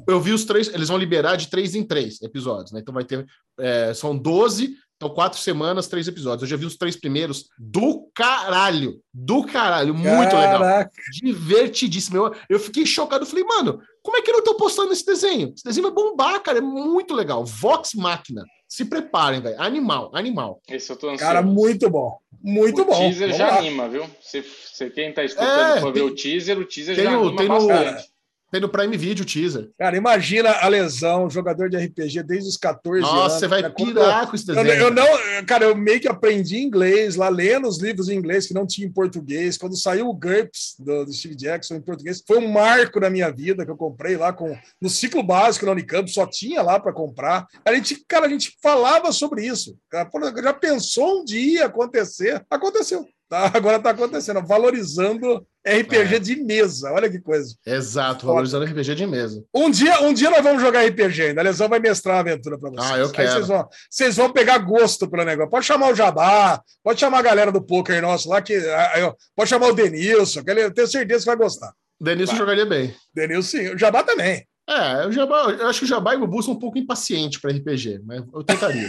eu vi os três, eles vão liberar de três em três episódios, né? Então vai ter. é, são 12, então quatro semanas, três episódios. Eu já vi os três primeiros do caralho. Do caralho. Muito legal Caraca. divertidíssimo. Eu, eu fiquei chocado. Eu falei, mano, como é que eu não tô postando esse desenho? Esse desenho vai bombar, cara. É muito legal. Vox Máquina. Se preparem, velho. Animal, animal. Esse eu tô ansioso. Cara, muito bom. Muito o bom. teaser Vamos já lá. anima, viu? Se, se quem tá escutando É, for ver o teaser, o teaser tem já o- anima tem no- bastante. Tem no Prime Video o teaser. Cara, imagina a lesão, jogador de RPG desde os 14 anos. Nossa, você vai cara, como pirar com esse Eu, desenho. eu não, cara, eu meio que aprendi inglês lá, lendo os livros em inglês que não tinha em português. Quando saiu o GURPS do, do Steve Jackson em português, foi um marco na minha vida que eu comprei lá com no ciclo básico na Unicamp, só tinha lá para comprar. A gente, cara, a gente falava sobre isso. Cara, Já pensou um dia acontecer? Aconteceu. Tá, agora está acontecendo, valorizando RPG É. de mesa. Olha que coisa. Exato, Foda. valorizando RPG de mesa. Um dia, um dia nós vamos jogar RPG ainda. A Lesão vai mestrar a aventura para vocês. Ah, eu Aí quero. vocês vão, vocês vão pegar gosto pelo negócio. Pode chamar o Jabá, pode chamar a galera do poker nosso lá, que, ó, pode chamar o Denilson, que ele, eu tenho certeza que vai gostar. Denilson Vai. jogaria bem. Denilson, sim. O Jabá também. É, o Jabá, eu acho que o Jabá e o Bubu são um pouco impacientes para RPG, mas eu tentaria.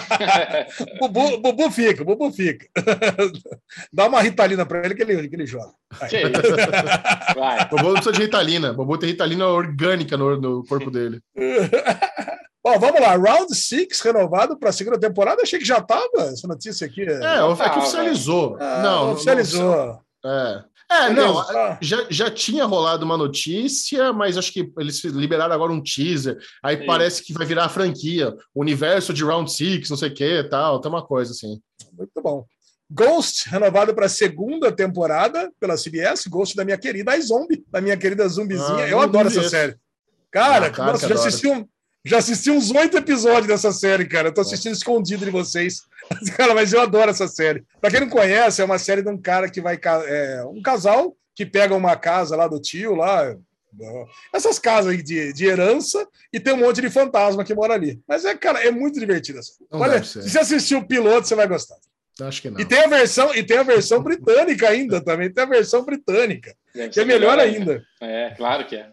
Bubu, Bubu fica, Bubu fica. Dá uma ritalina para ele que ele, que ele joga. Que isso? Vai. O Bobo não precisa de Ritalina. O Bobo tem Ritalina orgânica no, no corpo dele. Bom, vamos lá. Round 6 renovado para a segunda temporada. Achei que já estava essa notícia aqui. É, é que oficializou. Ah, não, oficializou. Não, é. É, não, Beleza. já, já tinha rolado uma notícia, mas acho que eles liberaram agora um teaser. Aí Sim. parece que vai virar a franquia. Universo de Round 6, não sei o que tal. Tem uma coisa assim. Muito bom. Ghost, renovado para a segunda temporada pela CBS. Ghost da minha querida iZombie, da minha querida zumbizinha. Ah, Eu adoro essa série. Cara, Ah, claro nossa, já assisti, um, já assisti uns oito episódios dessa série, cara. Eu tô assistindo escondido de vocês. Cara, mas eu adoro essa série. Pra quem não conhece, é uma série de um cara que vai. É, um casal que pega uma casa lá do tio, lá. Essas casas aí de, de herança, e tem um monte de fantasma que mora ali. Mas é, cara, é muito divertido. essa. Não Olha, se você assistir o piloto, você vai gostar. Acho que não. E tem a versão, e tem a versão britânica ainda também, tem a versão britânica, que é melhor ainda. É, claro que é.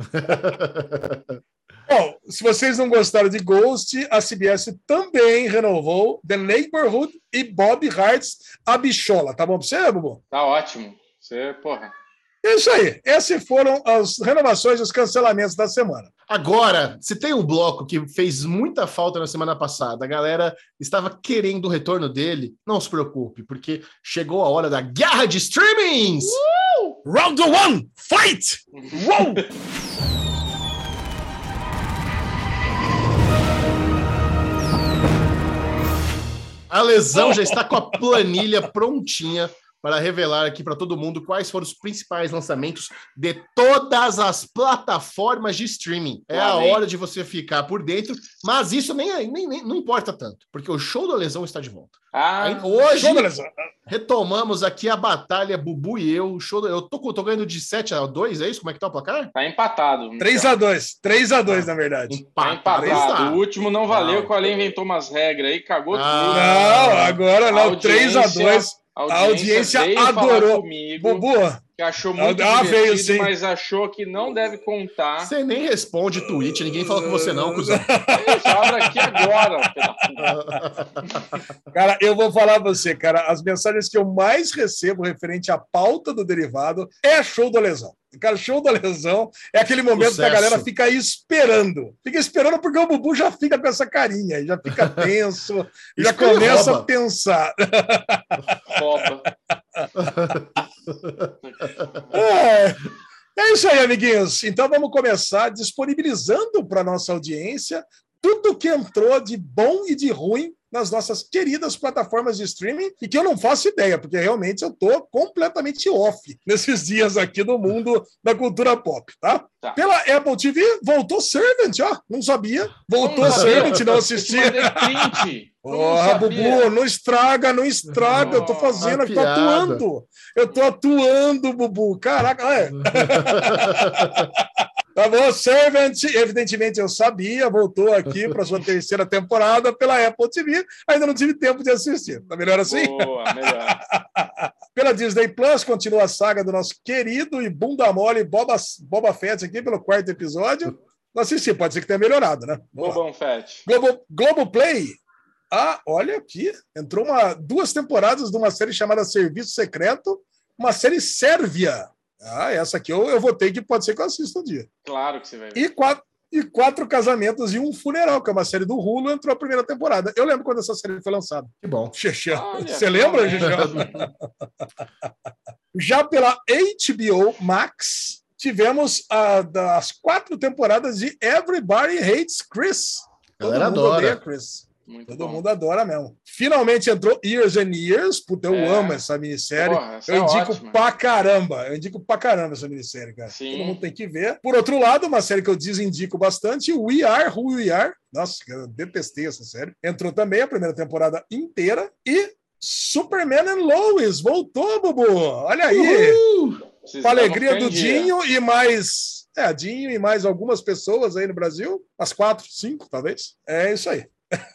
Bom, se vocês não gostaram de Ghost, a CBS também renovou The Neighborhood e Bob Hart's A Bichola. Tá bom pra você, Bubu? Tá ótimo. Você, porra. É isso aí. Essas foram as renovações e os cancelamentos da semana. Agora, se tem um bloco que fez muita falta na semana passada, a galera estava querendo o retorno dele, não se preocupe, porque chegou a hora da guerra de streamings! Round one, fight! Uou! A lesão já está com a planilha prontinha para revelar aqui para todo mundo quais foram os principais lançamentos de todas as plataformas de streaming. É a Lá vem. hora de você ficar por dentro, mas isso nem, nem, nem- não importa tanto, porque o show da lesão está de volta. Ah, hoje retomamos aqui a batalha Bubu e eu. O show do- eu tô, tô ganhando de 7 a 2, é isso? Como é que tá o placar? tá empatado. 3x2. 3x2, na verdade. Tá Empate. empatado. O último não valeu, Não. o Ale inventou umas regras aí, cagou Ah. tudo. Não, agora não. Audiência- 3x2. A A audiência falar adorou. comigo, Bubu, que achou muito Ah, veio, divertido, sim. mas achou que não deve contar. Você nem responde tweet, ninguém fala com você não, cuzão. Fala aqui agora. Cara, eu vou falar pra você, cara, as mensagens que eu mais recebo referente à pauta do derivado é show da lesão. Cara, show da lesão é aquele momento que a Sucesso. galera fica aí esperando. Fica esperando porque o Bubu já fica com essa carinha, já fica tenso, já começa rouba. a pensar. Rouba. É, é isso aí, amiguinhos. Então vamos começar disponibilizando para nossa audiência tudo que entrou de bom e de ruim nas nossas queridas plataformas de streaming e que eu não faço ideia, porque realmente eu tô completamente off nesses dias aqui do mundo da cultura pop, tá? Tá. Pela Apple TV, voltou Servant, ó, não sabia. Voltou Não sabia. Servant, não Eu Porra. Bubu, não estraga, não estraga. Eu tô Oh, fazendo, a eu tô piada. atuando. Eu tô atuando, Bubu. Caraca, é. Tá bom, Servant, evidentemente eu sabia, voltou aqui para sua terceira temporada pela Apple TV. Ainda não tive tempo de assistir. Tá melhor assim? Boa, melhor. Pela Disney Plus, continua a saga do nosso querido e bunda mole Boba, Boba Fett aqui pelo quarto episódio. Não assisti, pode ser que tenha melhorado, né? Bobão Fett. Globo, Globoplay. Ah, olha aqui. Entrou uma, duas temporadas de uma série chamada Serviço Secreto, uma série sérvia. Ah, essa aqui eu, eu votei que pode ser que eu assista um dia. Claro que você vai ver. E quatro, e quatro casamentos e um funeral, que é uma série do Hulu, entrou a primeira temporada. Eu lembro quando essa série foi lançada. Que bom. Xexé. Você lembra, realmente. Xexé? Já pela HBO Max, tivemos a, das quatro temporadas de Everybody Hates Chris. Galera mundo adora. odeia Chris. Muito Todo bom. mundo adora mesmo. Finalmente entrou Years and Years. Puta, eu É. amo essa minissérie. Porra, essa eu é indico ótima. pra caramba. Eu indico pra caramba essa minissérie, cara. Sim. Todo mundo tem que ver. Por outro lado, uma série que eu desindico bastante, We Are Who We Are. Nossa, eu detestei essa série. Entrou também a primeira temporada inteira. E Superman and Lois voltou, Bubu. Olha aí. Uhul! Com a alegria do. Dinho e mais. É, Dinho e mais algumas pessoas aí no Brasil. Umas quatro, cinco, talvez. É isso aí.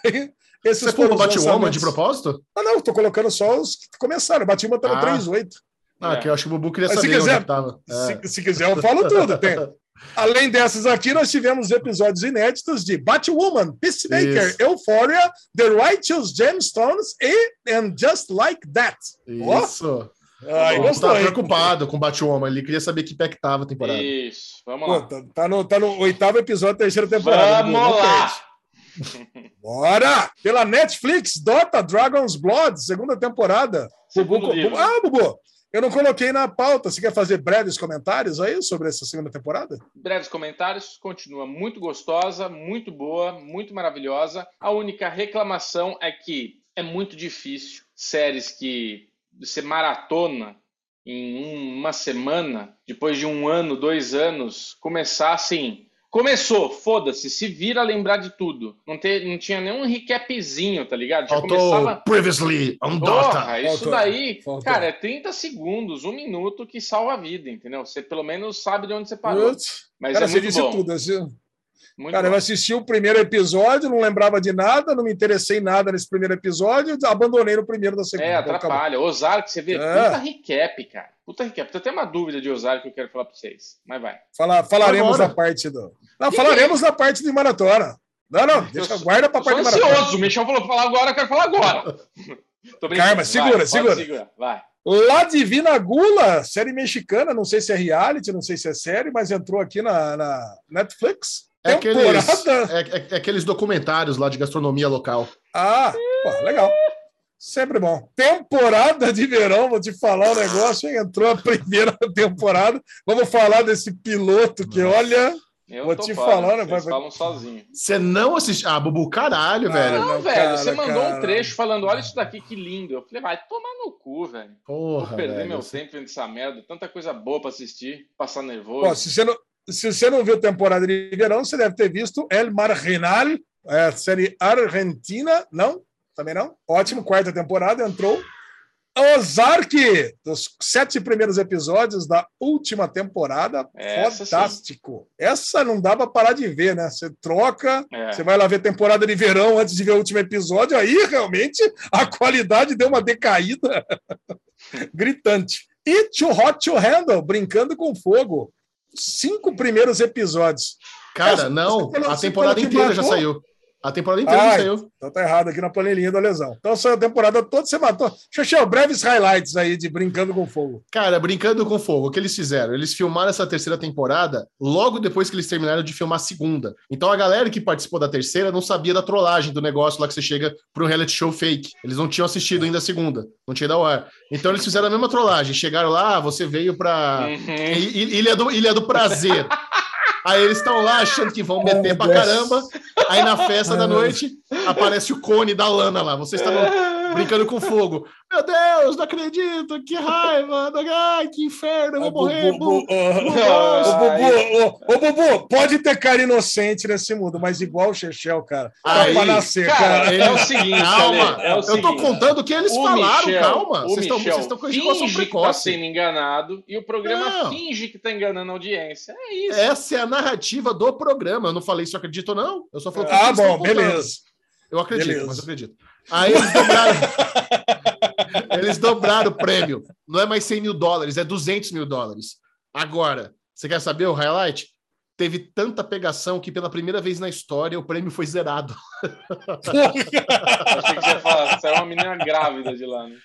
Esses Você os Batwoman de propósito? Ah, não, tô colocando só os que começaram. Batman tá no Ah. 3.8. Ah, É. que eu acho que o Bubu queria Mas se saber onde quiser- é que tava. É. Se, se quiser, eu falo tudo. Tem. Além dessas aqui, nós tivemos episódios inéditos de Batwoman, Peacemaker, Isso. Euphoria, The Righteous Gemstones e And Just Like That. Isso. Aí Ele gostou, tava hein? preocupado com o Batwoman. Ele queria saber que pé que tava a temporada. Isso, vamos Pô, lá. tá, tá no, tá no oitavo episódio da terceira temporada. Vamos Não lá. Bora! Pela Netflix, Dota Dragon's Blood, segunda temporada. Segundo Bubu- livro. Ah, Bubu, eu não coloquei na pauta. Você quer fazer breves comentários aí sobre essa segunda temporada? Breves comentários, continua muito gostosa, muito boa, muito maravilhosa. A única reclamação é que é muito difícil séries que você maratona em uma semana, depois de um ano, dois anos, começar assim. Começou, foda-se, se vira a lembrar de tudo. Não, te, não tinha nenhum recapzinho, tá ligado? Já Faltou começava. Previously on Dota. Porra, isso Faltou. daí, Faltou. cara, é 30 segundos, um minuto que salva a vida, entendeu? Você pelo menos sabe de onde você parou. Mas cara, é você muito disse bom. tudo. Assim, Muito cara, bom. eu assisti o primeiro episódio, não lembrava de nada, não me interessei em nada nesse primeiro episódio, abandonei no primeiro da segunda. É, acabou. atrapalha. Ozark, você vê, É. puta recap, cara. Puta recap. Tem até uma dúvida de Ozark que eu quero falar pra vocês. Mas vai. Fala- falaremos Agora. da parte do. Não, falaremos da parte de maratona. Não, não, deixa, Eu- guarda pra parte de maratona. ansioso. O Michel falou pra falar agora, eu quero falar agora. Karma, segura, Vai, segura. segurar. Vai. La Divina Gula, série mexicana, não sei se é reality, não sei se é série, mas entrou aqui na, na Netflix. É aqueles, é, é- é aqueles documentários lá de gastronomia local. Ah, pô, legal. Sempre bom. Temporada de verão, vou te falar um negócio, hein? Entrou a primeira temporada. Vamos falar desse piloto que, Nossa. olha. Eu Vou tô te fora. falando, Vocês vai- vai- falam sozinho. Você não assistiu. Ah, Bubu, caralho, Ah, velho. Não, velho, cara, você mandou cara. um trecho falando, olha isso daqui que lindo. Eu falei, vai tomar no cu, velho. Vou Porra, perder velho. meu tempo vendo essa merda. Tanta coisa boa pra assistir. Passar nervoso. Pô, se você não, se você não viu temporada de verão, você deve ter visto El Marginal, é, série argentina. Não? Também não? Ótimo, quarta temporada, entrou. Ozark, dos sete primeiros episódios da última temporada. Essa sim. Fantástico. Essa não dá para parar de ver, né? Você troca, É. você vai lá ver temporada de verão antes de ver o último episódio, aí realmente a qualidade deu uma decaída gritante. E Too Hot to Handle, Brincando com Fogo. Cinco primeiros episódios. Cara, não. A você temporada inteira já saiu. A temporada inteira Ai. saiu. Então tá errado aqui na planilhinha da lesão. Então saiu a temporada toda, você matou. Xuxel, breves highlights aí de Brincando com Fogo. Cara, brincando com fogo, o que eles fizeram? Eles filmaram essa terceira temporada logo depois que eles terminaram de filmar a segunda. Então a galera que participou da terceira não sabia da trollagem do negócio lá que você chega um reality show fake. Eles não tinham assistido ainda a segunda, não tinha ao ar. Então eles fizeram a mesma trollagem. Chegaram lá, ah, você veio para Uhum. Ilha do, Ilha do Prazer. Aí eles estão lá achando que vão meter Meu pra Deus. caramba. Aí na festa da noite aparece o cone da Lana lá. Vocês estavam brincando com fogo. Meu Deus, não acredito, que raiva, ai, que inferno, eu vou morrer. Bu- bu- bu- Ô, bu- Bubu, ô, Bubu, pode ter cara inocente nesse mundo, mas igual o Chechel, cara. Tá Aí, pra nascer, Cara, cara. é o seguinte, Calma, Ale, é o eu tô seguinte. contando o que eles O falaram, Michel- calma. O Vocês estão vocês estão com a finge tá precoce. sendo enganado e o programa Não. finge que tá enganando a audiência. É isso. Essa é a narrativa do programa. Eu não falei se eu acredito ou não. Eu só falei que Ah, bom, beleza. Eu acredito, Beleza. mas eu acredito. Aí eles dobraram. eles dobraram o prêmio. Não é mais 100 mil dólares, é 200 mil dólares. Agora, você quer saber o highlight? Teve tanta pegação que pela primeira vez na história o prêmio foi zerado. Achei que você ia falar, saiu uma menina grávida de lá, né?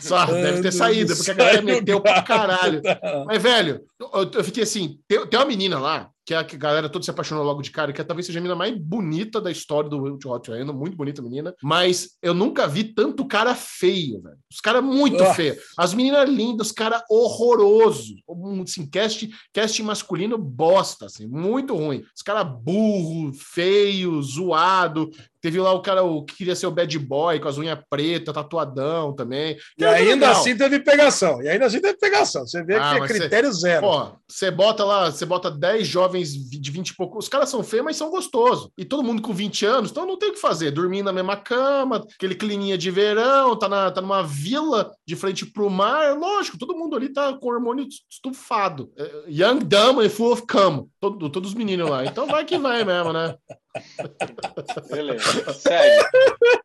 Só deve ter saído, porque a galera meteu pra caralho. Mas, velho, eu, eu fiquei assim: tem, tem uma menina lá que é a que a galera toda se apaixonou logo de cara, que talvez seja a menina mais bonita da história do Wild Hot Random, muito bonita menina, mas eu nunca vi tanto cara feio, velho. Os caras muito Ah. feios. As meninas lindas, os caras horrorosos. Assim, cast, cast masculino bosta, assim, muito ruim. Os caras burro, feio, zoado. Teve lá o cara o que queria ser o bad boy, com as unhas pretas, tatuadão também. E ainda legal. assim teve pegação. E ainda assim teve pegação. Você vê Ah, que é critério zero. Pô, você bota lá, você bota 10 jovens de 20 e pouco. Os caras são feios, mas são gostosos. E todo mundo com 20 anos, então não tem o que fazer. Dormir na mesma cama, aquele climinha de verão, tá, na, tá numa vila de frente pro mar. Lógico, todo mundo ali tá com hormônio estufado. É, young, dumb and full of cum. Todo, todos os meninos lá. Então vai que vai mesmo, né? Beleza. Segue.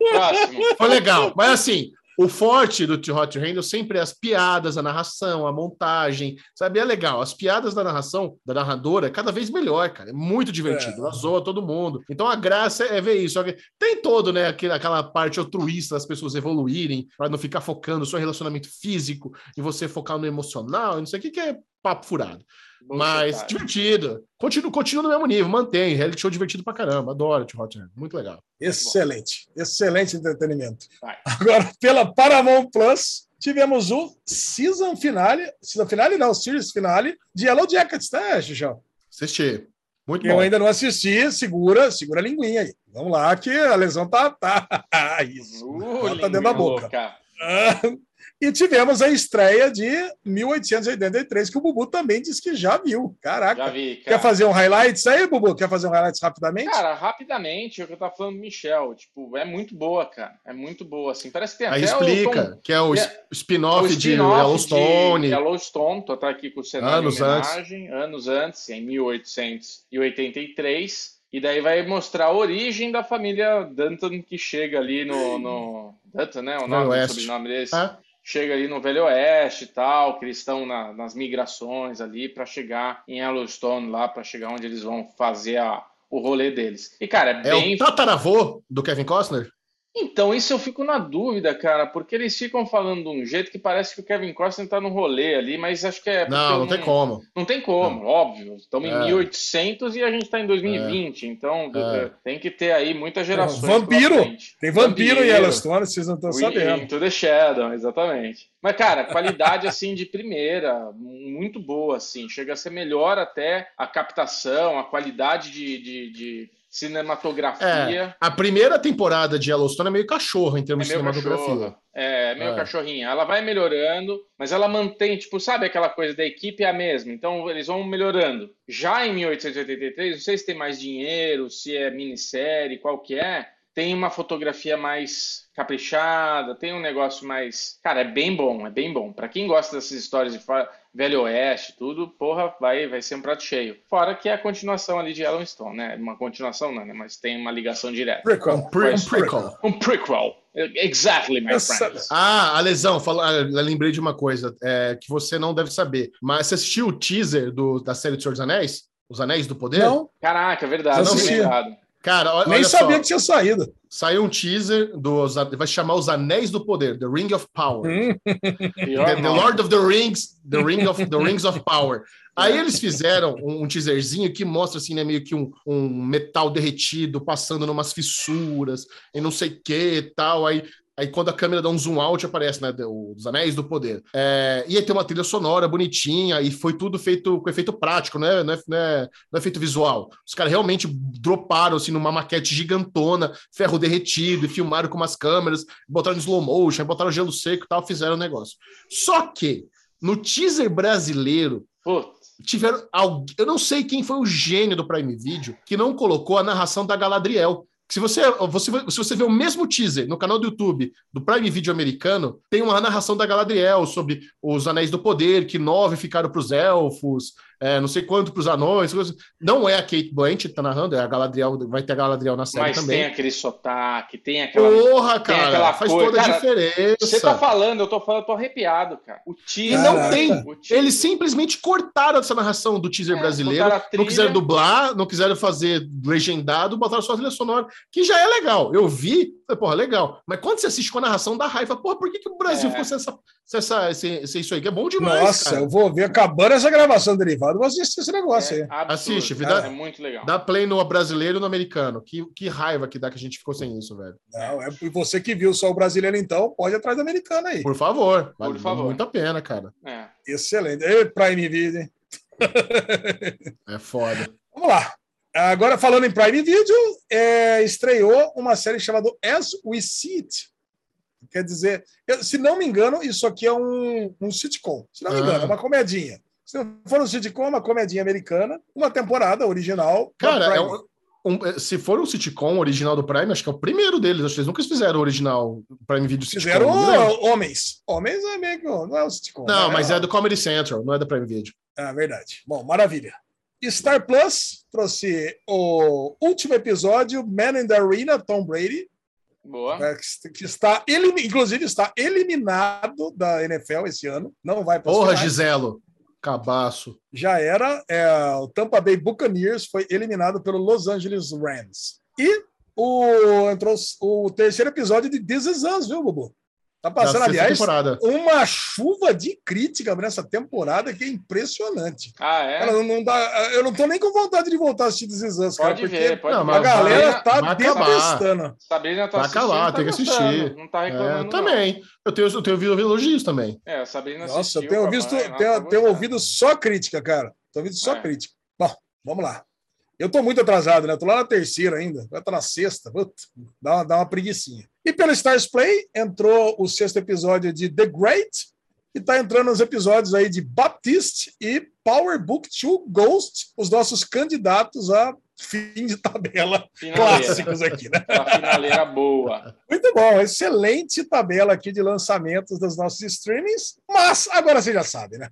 Próximo. Foi legal. Mas assim, o forte do Too Hot Handle sempre é as piadas, a narração, a montagem, sabe? É legal. As piadas da narração, da narradora, é cada vez melhor, cara. É muito divertido. Ela zoa todo mundo. Então a graça é ver isso. Tem todo, né? Aquela parte altruísta das pessoas evoluírem, para não ficar focando só em relacionamento físico e você focar no emocional, não sei o que, que é papo furado. Mas Bullshit, divertido. Continua, continua no mesmo nível, mantém. Reality show divertido pra caramba. Adoro Too Hot. Muito legal. Excelente. Excelente entretenimento. Vai. Agora, pela Paramount Plus, tivemos o season finale. Season finale, não, series finale de Yellow Jackets, tá, Xuxão? Assisti. Muito Eu bom. ainda não assisti, segura, segura a linguinha aí. Vamos lá, que a lesão tá. tá. Isso. Uh, língua dentro da boca. louca. Ah, E tivemos a estreia de 1883, que o Bubu também disse que já viu. Caraca. Já vi, Quer cara. fazer um highlights aí, Bubu? Quer fazer um highlights rapidamente? Cara, rapidamente, é o que eu tava falando do Michel. Tipo, é muito boa, cara. É muito boa, assim. Parece que tem Aí até explica, o Tom, que é o é, spin-off de Yellowstone. de Yellowstone, tô tá aqui com o cenário Anos de homenagem, anos antes, em 1883. E daí vai mostrar a origem da família Danton que chega ali no. no Danton, né? O nome, o sobrenome desse. Ah, chega ali no Velho Oeste e tal, que eles estão na- nas migrações ali para chegar em Yellowstone lá, para chegar onde eles vão fazer a- o rolê deles. E cara, é é bem o tataravô do Kevin Costner? Então, isso eu fico na dúvida, cara, porque eles ficam falando de um jeito que parece que o Kevin Costner tá no rolê ali, mas acho que é. não, não tem como. Não tem como, óbvio. Estamos em É. 1800 e a gente tá em 2020, então É. tem que ter aí muitas gerações. Vampiro. Tem vampiro em Yellowstone, vocês não estão sabendo. Into the Shadow, exatamente. Mas, cara, qualidade, assim, de primeira, muito boa, assim. Chega a ser melhor até a captação, a qualidade de, de, de cinematografia. A primeira temporada de Yellowstone é meio cachorro em É termos de meio cinematografia. cachorra. É, meio É. cachorrinha. Ela vai melhorando, mas ela mantém, tipo, sabe aquela coisa da equipe é a mesma. Então eles vão melhorando. Já em 1883, não sei se tem mais dinheiro, se é minissérie, qual que é, tem uma fotografia mais caprichada, tem um negócio mais. Cara, é bem bom, é bem bom. Pra quem gosta dessas histórias de Velho Oeste, tudo, porra, vai, vai ser um prato cheio. Fora que é a continuação ali de Yellowstone, né? Uma continuação não, né? Mas tem uma ligação direta. Prequel. Um, pre um prequel. Um prequel. Exactly, my Essa- friend. Ah, a lesão, fala, ah, lembrei de uma coisa é, que você não deve saber. Mas você assistiu o teaser do, da série do Senhor dos Anéis? Os Anéis do Poder? Não, Caraca, é verdade, Não. Cara, olha, nem olha sabia só. que tinha saído. Saiu um teaser dos. Vai se chamar Os Anéis do Poder, The Ring of Power. Hum, The, the. Lord of the Rings, The Ring of the Rings of Power. Aí eles fizeram um, um teaserzinho que mostra assim, né, meio que um, um metal derretido passando numas fissuras e não sei o que e tal. Aí, aí quando a câmera dá um zoom out aparece, né, os Anéis do Poder. É, e aí tem uma trilha sonora bonitinha e foi tudo feito com efeito prático, né, não é, não é, não é efeito visual. Os caras realmente droparam assim numa maquete gigantona, ferro derretido e filmaram com umas câmeras, botaram em slow motion, botaram gelo seco e tal, fizeram o negócio. Só que no teaser brasileiro Putz, tiveram eu não sei quem foi o gênio do Prime Video que não colocou a narração da Galadriel. Se você, você, se você vê o mesmo teaser no canal do YouTube do Prime Video americano, tem uma narração da Galadriel sobre os Anéis do Poder, que nove ficaram para os elfos, é, não sei quanto para os anões. coisa- Não é a Kate Blanchett que tá narrando, é a Galadriel, vai ter a Galadriel na série mas também. tem aquele sotaque, tem aquela. Porra, tem cara, aquela faz coisa. toda a diferença. Você tá falando, eu tô falando, eu tô arrepiado, cara. O teaser. E não tem. Eles simplesmente cortaram essa narração do teaser É, brasileiro, não quiseram dublar, não quiseram fazer legendado, botaram só a trilha sonora, que já é legal. Eu vi, Falei, porra, legal. Mas quando você assiste com a narração, dá raiva. Porra, por que, que o Brasil É. ficou sem, essa, sem, essa, sem, sem isso aí? Que é bom demais, Nossa, cara. eu vou ver acabando essa gravação derivada, vou assistir esse negócio aí. É absurdo. Assiste, É, vida- é muito legal. Dá play no brasileiro e no americano. Que, que raiva que dá que a gente ficou sem isso, velho. Não, é e você que viu só o brasileiro, então, pode ir atrás do americano aí. Por favor. Vale Por favor. muito a pena, cara. É. Excelente. Ei, Prime Video, hein? É foda. Vamos lá. Agora, falando em Prime Video, é, estreou uma série chamada As We See It. Quer dizer, eu- se não me engano, isso aqui é um, um sitcom. Se não me Ah. engano, é uma comedinha. Se não for um sitcom, é uma comedinha americana, uma temporada original. Cara, é um- um- se for um sitcom original do Prime, acho que é o primeiro deles. Acho que eles nunca fizeram o original Prime Video sitcom. Fizeram lembro. Homens. Homens é meio que. Não é um sitcom. Não, né? mas é do Comedy Central, não é da Prime Video. É verdade. Bom, maravilha. Star Plus trouxe o último episódio, Man in the Arena, Tom Brady, Boa. né, que- está, elimi- inclusive, está eliminado da NFL esse ano. Não vai para Porra, Giselo. Cabaço. Já era. é, o Tampa Bay Buccaneers foi eliminado pelo Los Angeles Rams. E o, entrou o terceiro episódio de This Is Us, viu, Bubu? Tá passando, aliás, temporada. uma chuva de crítica nessa temporada que é impressionante. Ah, é? Cara, não, não dá, eu não tô nem com vontade de voltar a assistir This Is Us, cara, Pode porque ver, pode Não, ver. a galera vai- tá vai detestando. Sabrina tá Vai assistindo, acabar, tá tem que assistir. Não tá É, reclamando, eu não. também. Eu tenho, eu tenho ouvido elogios também. É, a Sabrina Nossa, assistiu eu tenho visto, tenho, tá tenho gostando. ouvido só crítica, cara. Tô ouvindo só É. crítica. Bom, vamos lá. Eu tô muito atrasado, né? Tô lá na terceira ainda. Vai estar na sexta. Puta, dá, uma, dá uma preguicinha. E pelo Stars Play entrou o sexto episódio de The Great e tá entrando os episódios aí de Baptiste e Power Book 2 Ghost, os nossos candidatos a fim de tabela Finaleira. clássicos aqui, né? Uma finaleira boa. Muito bom, excelente tabela aqui de lançamentos dos nossos streamings, mas agora você já sabe, né?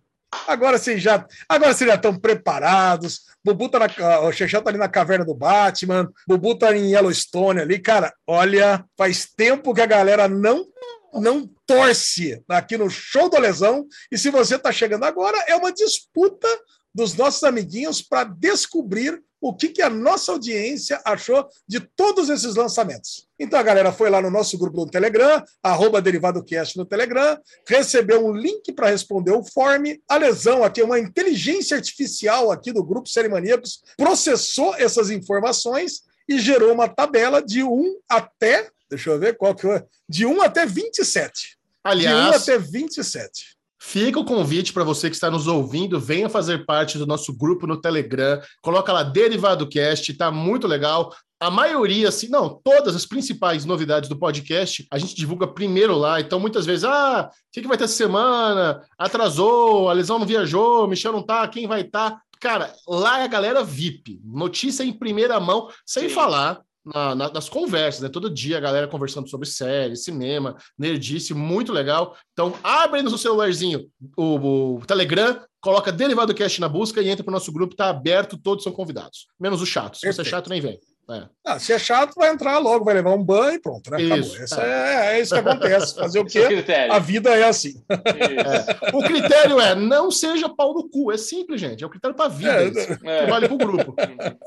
Agora vocês já, agora vocês já estão preparados. Bubu tá na, o Chechel tá ali na caverna do Batman, Bubu tá em Yellowstone ali, cara. Olha, faz tempo que a galera não não torce aqui no show do Lesão. E se você tá chegando agora, é uma disputa dos nossos amiguinhos para descobrir o que, que a nossa audiência achou de todos esses lançamentos. Então a galera foi lá no nosso grupo do Telegram, arroba DerivadoCast no Telegram, recebeu um link para responder o form. A lesão aqui, uma inteligência artificial aqui do grupo Série Maníacos, processou essas informações e gerou uma tabela de 1 até, deixa eu ver qual que é, de 1 até 27. de 1 Aliás, até 27. Fica o convite para você que está nos ouvindo, venha fazer parte do nosso grupo no Telegram, coloca lá Derivado Cast, tá muito legal. A maioria, assim, não, todas as principais novidades do podcast a gente divulga primeiro lá. Então, muitas vezes, ah, o que, que vai ter essa semana? Atrasou, a lesão não viajou, Michel não tá, quem vai estar? Cara, lá é a galera VIP, notícia em primeira mão, sem Sim. falar na- na- nas conversas, né? Todo dia a galera conversando sobre série, cinema, nerdice, muito legal. Então, abre no seu celularzinho o, o Telegram, coloca Derivado Cast na busca e entra para o nosso grupo, tá aberto, todos são convidados. Menos o chato. Se você é chato, nem vem. É. Ah, se é chato, vai entrar logo, vai levar um banho e pronto, né? Isso, Essa é, é isso que acontece. Fazer o quê? A vida é assim. Isso. O critério é não seja pau no cu. É simples, gente. É o critério para vida. É, isso, que É. vale para o grupo.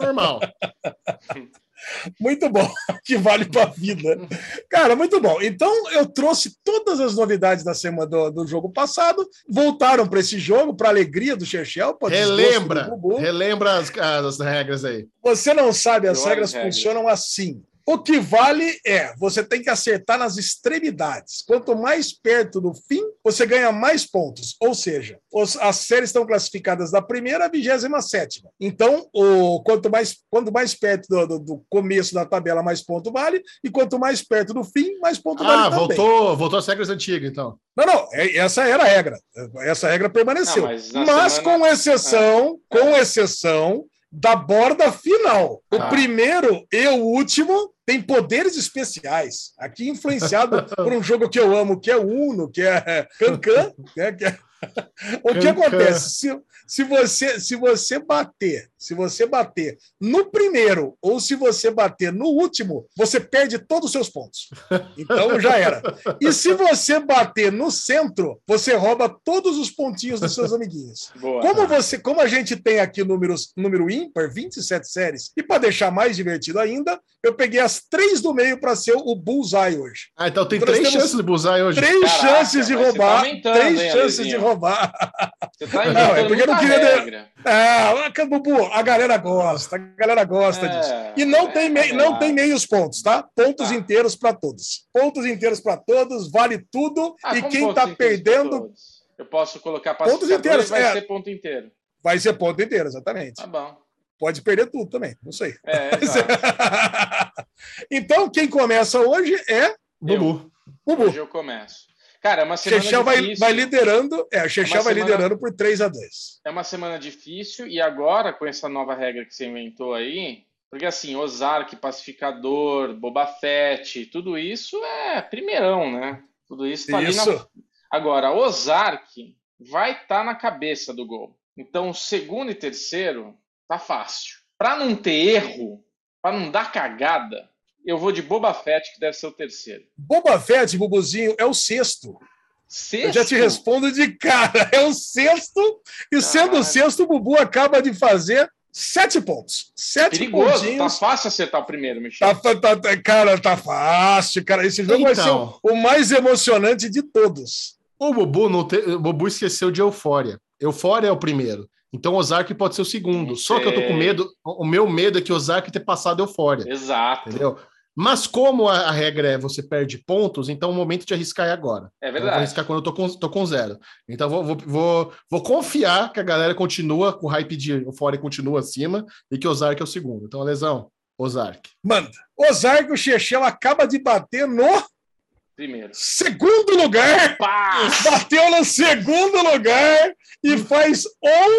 Normal. Muito bom, que vale para a vida. Cara, muito bom. Então, eu trouxe todas as novidades da semana do, do jogo passado, voltaram para esse jogo, para alegria do Chechel. desgosto Relembra. Relembra as, as regras aí. Você não sabe, as regras regras. funcionam assim. O que vale é, você tem que acertar nas extremidades. Quanto mais perto do fim, você ganha mais pontos. Ou seja, os- as séries estão classificadas da primeira à vigésima sétima. Então, o, quanto, mais, quanto mais perto do, do- do começo da tabela, mais ponto vale. E quanto mais perto do fim, mais ponto Ah, vale também. voltou, voltou às regras antigas, então. Não, não, é- essa era a regra. Essa regra permaneceu. Não, mas mas semana- com exceção, com exceção da borda final. O Ah. primeiro e o último tem poderes especiais. Aqui influenciado por um jogo que eu amo, que é Uno, que é Cancan, né, que é O que acontece? Se, se, você, se você bater, se você bater no primeiro ou se você bater no último, você perde todos os seus pontos. Então já era. E se você bater no centro, você rouba todos os pontinhos dos seus amiguinhos. Boa. Como você, como a gente tem aqui números, número ímpar, 27 séries, e para deixar mais divertido ainda, eu peguei as três do meio para ser o bullseye hoje. Ah, então tem Nós três chances de bullseye hoje. Três Caraca, chances de tá roubar, aumentando, três hein, chances de roubar. Você tá Não, é porque eu não queria de- regra. Ah, Bubu, a galera gosta, a galera gosta É, disso. E não, é tem mei- não tem meios pontos, tá? Pontos Tá. inteiros para todos. Pontos inteiros para todos, vale tudo. Ah, e quem tá pra perdendo? Eu posso colocar Pontos inteiros, vai é. ser ponto inteiro. vai ser ponto inteiro, exatamente. Tá bom. Pode perder tudo também, não sei. É, exato. então, quem começa hoje é Bubu. Bubu. Hoje eu começo. Cara, é uma semana Chechel vai, difícil. vai liderando, é, o Chechel uma vai semana- liderando por 3 a 2 É uma semana difícil e agora, com essa nova regra que você inventou aí, porque assim, Ozark, Pacificador, Boba Fett, tudo isso é primeirão, né? Tudo isso tá ali na... Isso. Agora, Ozark vai estar na cabeça do gol. Então, segundo e terceiro, tá fácil. Para não ter erro, para não dar cagada, eu vou de Boba Fett, que deve ser o terceiro. Boba Fett, Bubuzinho, é o sexto. Sexto? Eu já te respondo de cara. É o sexto. E sendo Caralho. o sexto, o Bubu acaba de fazer sete pontos. Sete Perigoso, tá pontinhos. fácil acertar o primeiro, Michel. Tá, tá- tá- cara, tá fácil, cara. Esse jogo vai ser Então. o, o mais emocionante de todos. O Bubu, não te- o Bubu esqueceu de Eufória. Eufória é o primeiro. Então Ozark pode ser o segundo. Só que eu tô com medo. O o meu medo é que Ozark ter passado Eufória. Exato. Entendeu? Mas como a, a regra é você perde pontos, então o momento de arriscar é agora. É Eu vou verdade. arriscar quando eu tô com, tô com zero. Então vou, vou, vou, vou confiar que a galera continua, com o hype de Eufória continua acima e que Ozark é o segundo. Então, Lesão, Ozark. Manda. Ozark, o Chechel acaba de bater no Primeiro. segundo lugar. Pá! Bateu no segundo lugar e faz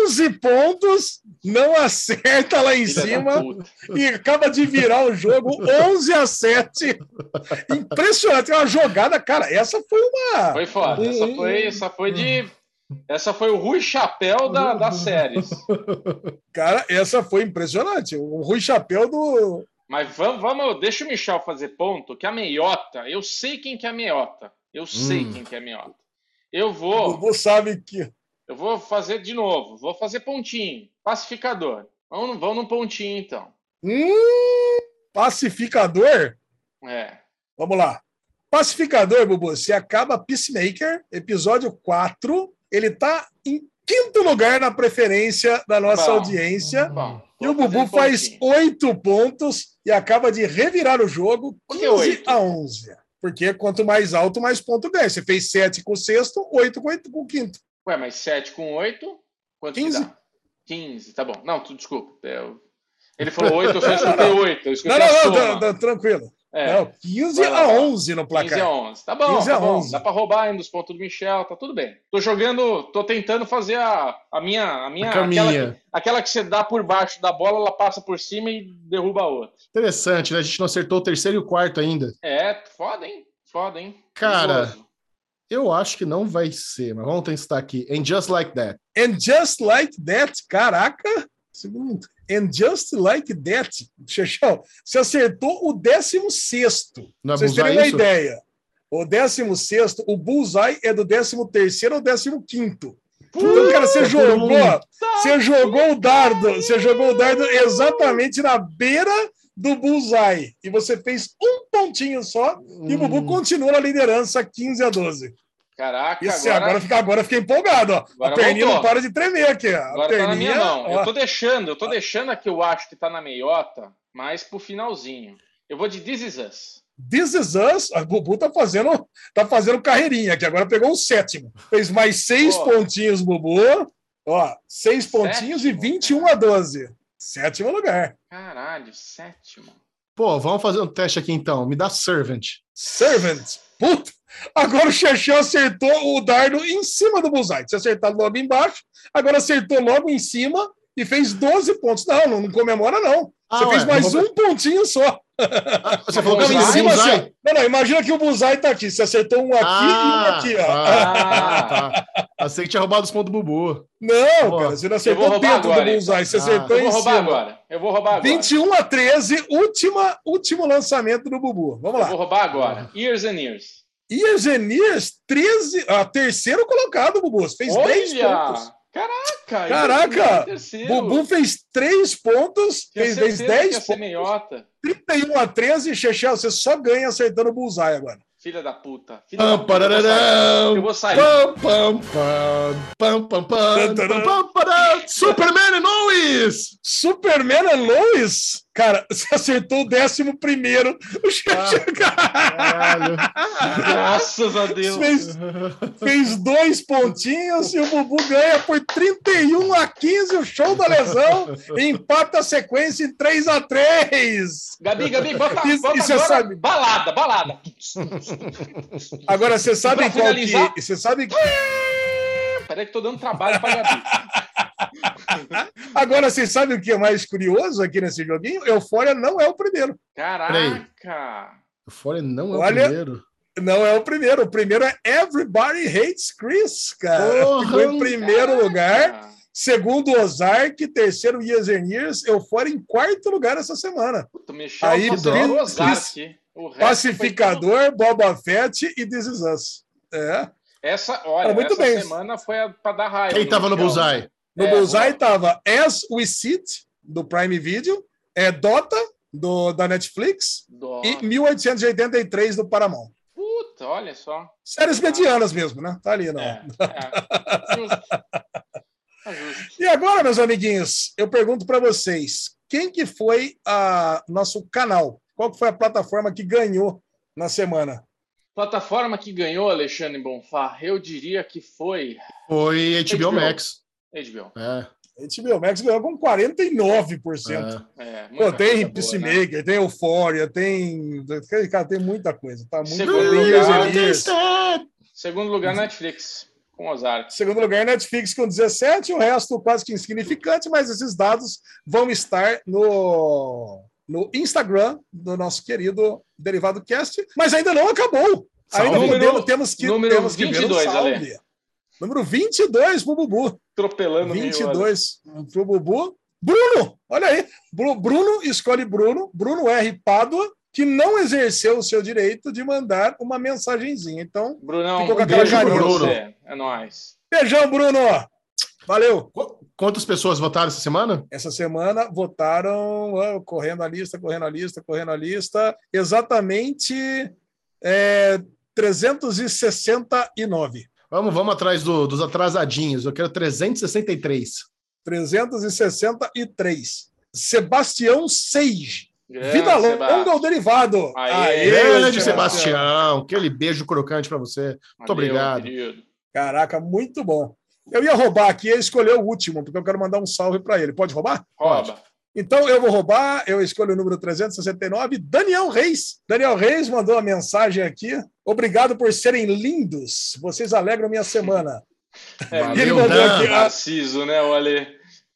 11 pontos. Não acerta lá em Filha cima. e acaba de virar o jogo 11 a 7. Impressionante, é uma jogada, cara. Essa foi uma. Foi foda. Essa foi, essa foi de. Essa foi o Rui Chapéu da, das séries. Cara, essa foi impressionante. O Rui Chapéu do. Mas vamos, vamos, deixa o Michel fazer ponto, que a meiota, eu sei quem que é a meiota. Eu sei Hum. quem que é a meiota. Eu O vou, Bubu sabe que. eu vou fazer de novo. Vou fazer pontinho. Pacificador. Vamos, vamos num pontinho, então. Hum, pacificador. É. Vamos lá. Pacificador, Bubu. Se acaba Peacemaker, episódio 4. Ele tá em quinto lugar na preferência da nossa Bom. audiência. Bom. E o Bubu faz oito pontos e acaba de revirar o jogo Por 15 que oito? a 11. Porque quanto mais alto, mais ponto ganha. Você fez sete com o sexto, oito com, oito com o quinto. Ué, mas 7 com 8, quanto 15. que dá? 15, tá bom. Não, tu, desculpa. eu- Ele falou 8, eu só escutei 8. Eu Não, não, não, soma. tá- tá tranquilo. É, Não, 15 Vai lá, a vai lá. 11 no 15 a placar. 11. Tá bom, 15 a tá bom. 11. Dá pra roubar ainda os pontos do Michel, tá tudo bem. Tô jogando, tô tentando fazer a, a minha... A minha A aquela, que, aquela que você dá por baixo da bola, ela passa por cima e derruba a outra. Interessante, né? A gente não acertou o terceiro e o quarto ainda. É, foda, hein? Foda, hein? Cara. Eu acho que não vai ser, mas vamos testar aqui. And Just Like That. And just like that, caraca. Segundo. And just like that, Chechão, você acertou o 16. Não é Vocês terem uma isso? ideia. O 16, o bullseye é do 13 ao 15. Então, cara, você jogou, todo você jogou o dardo, você jogou o dardo exatamente na beira do bullseye. E você fez um pontinho só, e o Bubu Hum. continua na liderança 15 a 12. Caraca, Isso, agora, agora, fica, agora fiquei empolgado, ó. Agora a perninha voltou. não para de tremer aqui, ó. A agora tá na perninha, minha mão. ó. Eu tô deixando, eu tô deixando a que eu acho que tá na meiota, mas pro finalzinho. Eu vou de This Is Us. This is us. A Bubu tá fazendo, tá fazendo carreirinha aqui. Agora pegou o sétimo. Fez mais seis Pô. pontinhos, Bubu. Ó, seis pontinhos e Sétimo, 21 a 12. Sétimo lugar. Caralho, sétimo. Pô, vamos fazer um teste aqui então. Me dá Servant. Servant. Puta. Agora o Xexão acertou o dardo em cima do bullseye. Tinha acertado logo embaixo. Agora acertou logo em cima e fez 12 pontos. Não, não, não comemora, não. Ah, Você ué, fez mais eu vou- um pontinho só. Ah, você falou que Não, em você cima, assim. Não, não, imagina que o Bullseye tá aqui. Você acertou um aqui e um aqui, ó. Ah, tá. Achei que tinha roubado os pontos do Bubu. Não, Ó, cara, você não eu acertou vou roubar dentro agora, do Bullseye. Você Ah, acertou Eu em vou roubar cima. agora. Eu vou roubar agora. 21 a 13, última, último lançamento do Bubu. Vamos Eu lá. vou roubar agora. Years and Years. E Eugenias, 13, a terceiro colocado, Bubu. Você Fez 10 pontos. Caraca! Caraca! Bubu fez 3 pontos, Tinha fez, 10 pontos. 31 a 13, Chechel, você só ganha acertando o bullseye agora. Filha da puta. Filha pam, da puta. Eu vou sair. Eu vou sair. Superman and Lois! Superman and Lois? Cara, você acertou o décimo primeiro. O Caralho. Graças a Deus. fez, fez dois pontinhos e o Bubu ganha por 31 a 15 o show da lesão empata a sequência em 3 a 3 Gabi, Gabi, bota, E- bota e você agora sabe? balada, balada. Agora, você sabe Pra qual finalizar- que... Você sabe... Peraí que tô dando trabalho pra Gabi. Agora, você sabe o que é mais curioso aqui nesse joguinho? Eufória não é o primeiro. Caraca. Fore não é Olha- o primeiro. Não é o primeiro. O primeiro é Everybody Hates Chris, cara. Porra, Ficou em primeiro Caraca. lugar. Segundo Ozark, terceiro Years and Years, Eufória em quarto lugar essa semana. Puta, mexeu Aí, o Ozark. O resto Pacificador, Boba Fett e This Is Us. É. Essa, olha, Ah, muito essa bem. semana foi a, pra dar raiva. Quem tava no Michel. Bullseye? No É, Bullseye boa. tava As We Sit, do Prime Video, é Dota, do, da Netflix, Dó. e 1883 do Paramount. Puta, olha só. Séries medianas mesmo, né? Tá ali, não. É, é. Tá justo. E agora, meus amiguinhos, eu pergunto para vocês, quem que foi a nosso canal? Qual que foi a plataforma que ganhou na semana? Plataforma que ganhou, Alexandre Bonfá, eu diria que foi Foi HBO HBO. Max. HBO. É, HBO Max ganhou com 49%. é. É, Pô, tem boa, né? Peacemaker, tem Euphoria, tem. Cara, tem muita coisa. Tá muito Segundo lugar. Segundo lugar, Netflix, com Ozark. Segundo lugar, Netflix com 17, o resto quase que insignificante, mas esses dados vão estar no, no Instagram do nosso querido Derivado Cast, mas ainda não acabou. Salve. Ainda Número- podemos, temos que, número temos que ver um 22, salve. Ale. Número 22 pro Bubu. Atropelando meio, 22 pro Bubu. Bruno, olha aí. Bru- Bruno escolhe Bruno, Bruno R. Pádua, que não exerceu o seu direito de mandar uma mensagenzinha. Então, Brunão, Ficou com um aquela beijo carinha. você. É nóis. beijão, Bruno. Valeu. Qu- Quantas pessoas votaram essa semana? Essa semana votaram, correndo a lista, correndo a lista, correndo a lista, exatamente é, 369. Vamos, vamos atrás do- dos atrasadinhos. Eu quero 363. 363. Sebastião Seige. Grande, Vida longa Sebastião. ao derivado. Aê, Grande Sebastião. Sebastião. Aquele beijo crocante para você. Muito Valeu, obrigado. querido. Caraca, muito bom. Eu ia roubar aqui, eu escolhi o último, porque eu quero mandar um salve para ele. Pode roubar? Rouba. Então eu vou roubar, eu escolho o número 369, Daniel Reis. Daniel Reis mandou uma mensagem aqui. Obrigado por serem lindos. Vocês alegram minha semana. É, Valeu, ele mandou Dan. aqui, ah, Narciso, né, o Ale?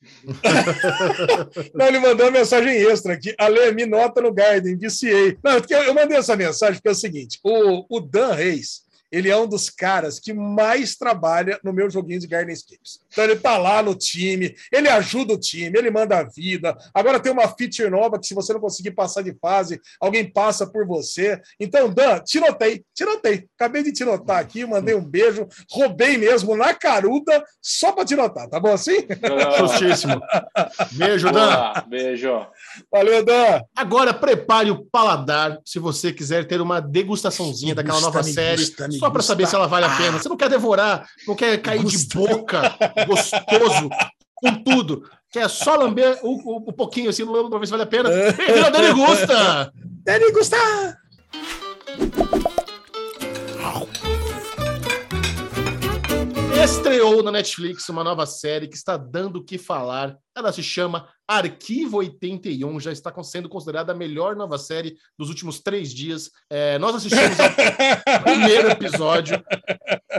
Não, ele mandou uma mensagem extra aqui. Ale, me nota no Garden, viciei. Não, porque eu eu mandei essa mensagem porque é o seguinte: o, o Dan Reis, ele é um dos caras que mais trabalha no meu joguinho de Garden Escapes. Então ele tá lá no time, ele ajuda o time, ele manda a vida. Agora tem uma feature nova que se você não conseguir passar de fase, alguém passa por você. Então, Dan, te notei, te notei. Acabei de te notar aqui, mandei um beijo, roubei mesmo na caruda, só para te notar, tá bom assim? Justíssimo. Beijo, Dan. Boa, beijo. Valeu, Dan. Agora prepare o paladar se você quiser ter uma degustaçãozinha daquela Gusta, nova série, gusta, só para saber se ela vale a pena. Você não quer devorar, não quer cair de Gusta. boca, gostoso, com tudo. Quer só lamber o, o, o pouquinho assim, não lembro pra ver se vale a pena. Bem-vindo ao Dani Gusta! Dani Gusta! Estreou na Netflix uma nova série que está dando o que falar. Ela se chama Arquivo 81, já está sendo considerada a melhor nova série dos últimos três dias. É, nós assistimos ao primeiro episódio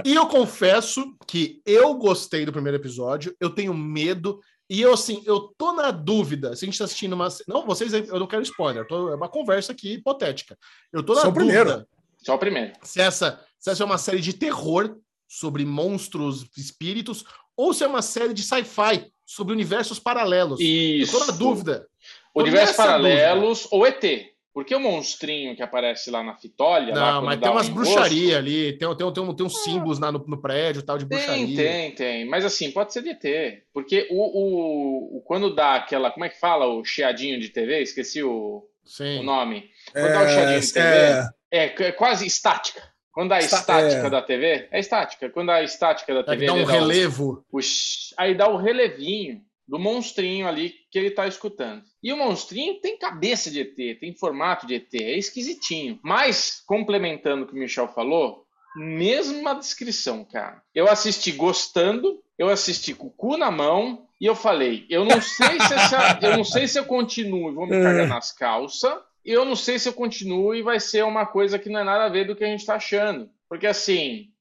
e eu confesso que eu gostei do primeiro episódio. Eu tenho medo E eu, assim, eu tô na dúvida se a gente tá assistindo uma. Não, vocês, eu não quero spoiler, tô, é uma conversa aqui hipotética. Eu tô na Só o dúvida primeiro. Só o primeiro. se essa, se essa é uma série de terror sobre monstros, espíritos, ou se é uma série de sci-fi sobre universos paralelos. Isso. Na dúvida. Universos paralelos ou ET. Porque o monstrinho que aparece lá na Fitólia. lá, Não, quando mas tem umas enrosco, bruxarias ali, tem, tem, tem, tem uns símbolos lá no, no prédio tal de Tem, bruxaria. tem, tem. Mas assim, pode ser de ET. Porque o, o, o- quando dá aquela. Como é que fala? O chiadinho de TV? Esqueci o, Sim. o nome. Quando dá o chiadinho de TV. é, É, é quase estática. Quando dá a Está- estática é. da TV, é estática. Quando dá a estática da É TV, que dá um o- relevo. o sh- aí dá o relevinho do monstrinho ali que ele tá escutando. E o monstrinho tem cabeça de ET, tem formato de ET, é esquisitinho. Mas, complementando o que o Michel falou, mesma descrição, cara. Eu assisti gostando, eu assisti com o cu na mão, e eu falei, eu não sei se essa, eu não sei se eu continuo e vou me cagar nas calças, eu não sei se eu continuo e vai ser uma coisa que não é nada a ver do que a gente tá achando. Porque assim,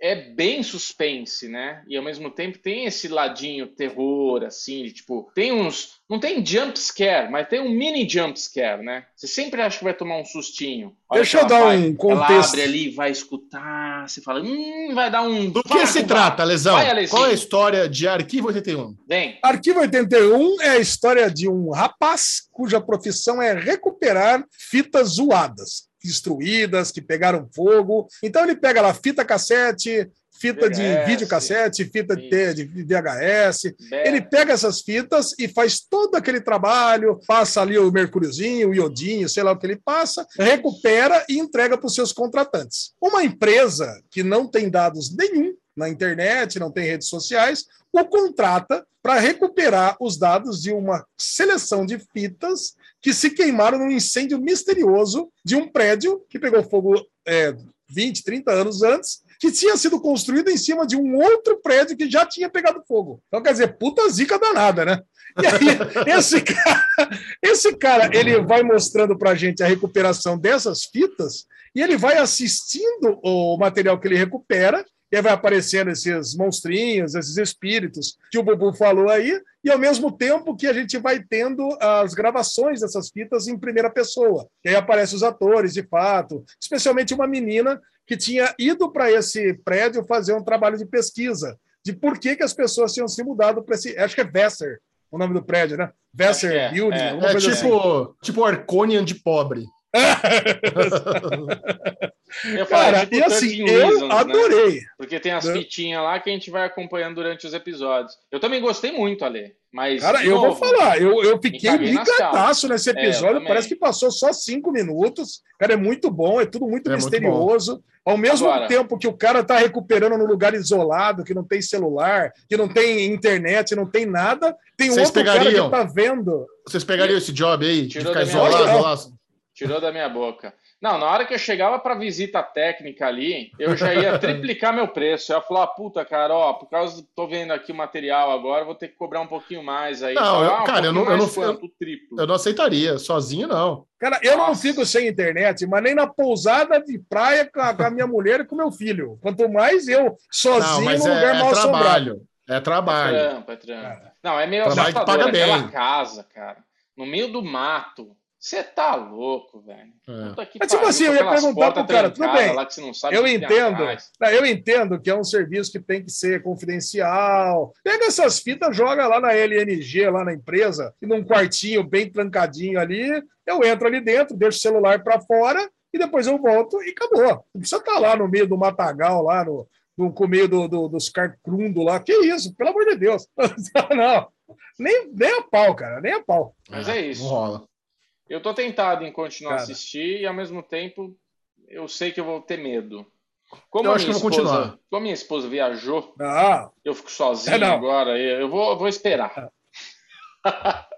é bem suspense, né? E ao mesmo tempo tem esse ladinho terror, assim, de, tipo, tem uns. Não tem jump scare, mas tem um mini jump scare, né? Você sempre acha que vai tomar um sustinho. Olha Deixa eu ela dar vai- um Ela contexto. abre ali, vai escutar, você fala, hum, vai dar um. Do que se trata, Lesão? Qual é a história de Arquivo 81? Vem. Arquivo 81 é a história de um rapaz cuja profissão é recuperar fitas zoadas, destruídas, que pegaram fogo. Então ele pega lá fita cassete, fita de VHS. videocassete, fita de, de VHS. Be- Ele pega essas fitas e faz todo aquele trabalho, passa ali o mercúriozinho, o iodinho, sei lá o que ele passa, recupera e entrega para os seus contratantes. Uma empresa que não tem dados nenhum na internet, não tem redes sociais, o contrata para recuperar os dados de uma seleção de fitas que se queimaram num incêndio misterioso de um prédio que pegou fogo é, 20, 30 anos antes, que tinha sido construído em cima de um outro prédio que já tinha pegado fogo. Então, quer dizer, puta zica danada, né? E aí, esse cara, esse cara, ele vai mostrando pra gente a recuperação dessas fitas e ele vai assistindo o material que ele recupera e aí vai aparecendo esses monstrinhos, esses espíritos que o Bubu falou aí, e ao mesmo tempo que a gente vai tendo as gravações dessas fitas em primeira pessoa. E aí aparecem os atores, de fato, especialmente uma menina que tinha ido para esse prédio fazer um trabalho de pesquisa de por que, que as pessoas tinham se mudado para esse. Acho que é Vesser o nome do prédio, né? Vesser é, Building, é. É coisa assim. tipo, tipo Arconian de pobre. Eu falei, Cara, tipo e assim, 13 eu Reasons, né? adorei. Porque tem as Né? fitinhas lá que a gente vai acompanhando durante os episódios. Eu também gostei muito, Ale. Mas. Cara, de eu vou novo, falar, eu, eu fiquei ligadaço nesse É, episódio, eu também. parece que passou só cinco minutos. Cara, é muito bom, é tudo muito É muito misterioso. Ao mesmo Agora- tempo que o cara tá recuperando num lugar isolado, que não tem celular, que não tem internet, não tem nada, tem um Vocês outro cara pegariam? que tá vendo. Vocês pegariam esse job aí? De Tirou ficar da minha isolado lá? Tirou da minha boca. Não, na hora que eu chegava para visita técnica ali, eu já ia triplicar meu preço. Eu ia falar, puta, cara, ó, por causa tô vendo aqui o material agora, vou ter que cobrar um pouquinho mais aí. Não, eu- ah, um cara, eu não- eu não- quanto? Triplo. Eu não aceitaria, sozinho não. Cara, eu não Nossa. fico sem internet, mas nem na pousada de praia com a, com a minha mulher e com meu filho. Quanto mais eu Não, sozinho mas num é, lugar é mal assombrado. trabalho. É É trabalho. trampo, é trampo. Não, é meio Trabalho assustador. paga bem. Aquela casa, cara, no meio do mato. Você tá louco, velho. É. Que Mas, tipo pariu, assim, eu ia perguntar pro cara, tudo bem, Lá que você não sabe Eu entendo. Não, Eu entendo que é um serviço que tem que ser confidencial. Pega essas fitas, joga lá na LNG, lá na empresa, e num quartinho bem trancadinho ali. Eu entro ali dentro, deixo o celular para fora e depois eu volto e acabou. Não precisa estar lá no meio do matagal, lá no, no, com o meio do, do- dos carcrundo lá. Que isso, pelo amor de Deus. Não, nem, nem a pau, cara, nem a pau. Mas é isso. Não rola. Eu tô tentado em continuar a Cara. assistir e ao mesmo tempo eu sei que eu vou ter medo. Como Eu a acho minha que vou esposa, continuar. como minha esposa viajou, Ah, eu fico sozinho É, agora, eu vou, eu vou esperar.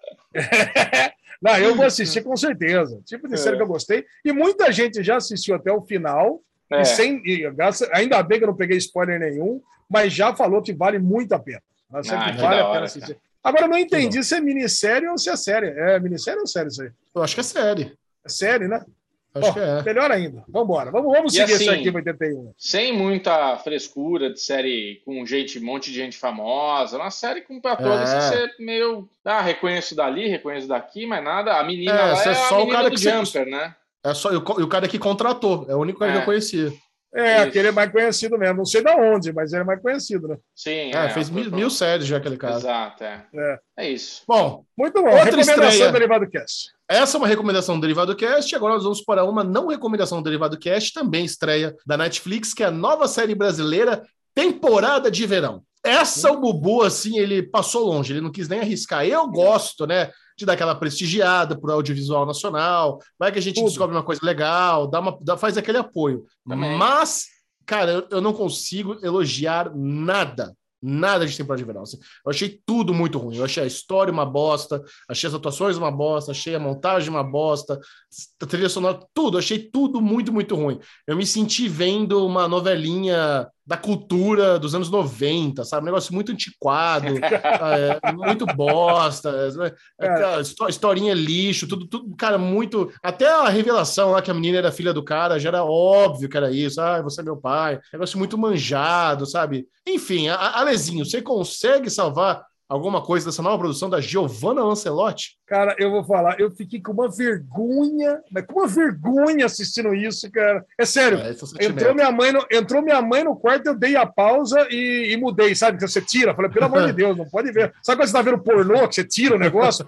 Não, eu vou assistir com certeza. Tipo de É. série que eu gostei. E muita gente já assistiu até o final. É, E sem, e ainda bem que eu não peguei spoiler nenhum, mas já falou que vale muito a pena. Ah, que vale a pena hora, assistir. Agora, eu não entendi se é minissérie ou se é série. É minissérie ou série isso aí? Eu acho que é série. É série, né? Acho Bom, que é. Melhor ainda. Vambora. Vamos, vamos E seguir assim- esse Arquivo 81. Sem muita frescura de série com gente, um monte de gente famosa. Uma série com atores É. que você meio. Ah, reconheço dali, reconheço daqui, mas nada. A menina É, lá você é é só a o cara do que você- Jumper, né? É só, e o, e o cara que contratou, é o único cara que É. eu conhecia. É, Isso. aquele é mais conhecido mesmo. Não sei de onde, mas ele é mais conhecido, né? Sim. É, fez mil, mil séries já aquele cara. Exato, é. É. É isso. Bom, Muito bom. Outra Recomendação estreia. do Derivado Cast. essa é uma recomendação do Derivado Cast. Agora nós vamos para uma não recomendação do Derivado Cast, também estreia da Netflix, que é a nova série brasileira Temporada de Verão. Essa o Bubu, assim, ele passou longe, ele não quis nem arriscar. Eu gosto, né, de dar aquela prestigiada pro audiovisual nacional, vai que a gente Tudo. descobre uma coisa legal, dá uma, dá- faz aquele apoio. Também. Mas, cara, eu, eu não consigo elogiar nada. Nada de temporada de verão. assim. Eu achei tudo muito ruim. Eu achei a história uma bosta, achei as atuações uma bosta, achei a montagem uma bosta, a trilha sonora, tudo. Achei tudo muito, muito ruim. Eu me senti vendo uma novelinha da cultura dos anos 90, sabe? Um negócio muito antiquado, é, muito bosta, é, aquela histó- historinha lixo, tudo, tudo, cara, muito. Até a revelação lá que a menina era filha do cara já era óbvio que era isso. Ah, você é meu pai. Negócio muito manjado, sabe? Enfim, Alezinho, você consegue salvar alguma coisa dessa nova produção da Giovanna Lancelotti? Cara, eu vou falar, eu fiquei com uma vergonha, mas com uma vergonha assistindo isso, cara. É sério. É, é. Entrou minha, mãe no, entrou minha mãe no quarto, eu dei a pausa e, e mudei, sabe? Que você tira. Falei, pelo amor de Deus, não pode ver. Sabe quando você tá vendo pornô, que você tira o negócio?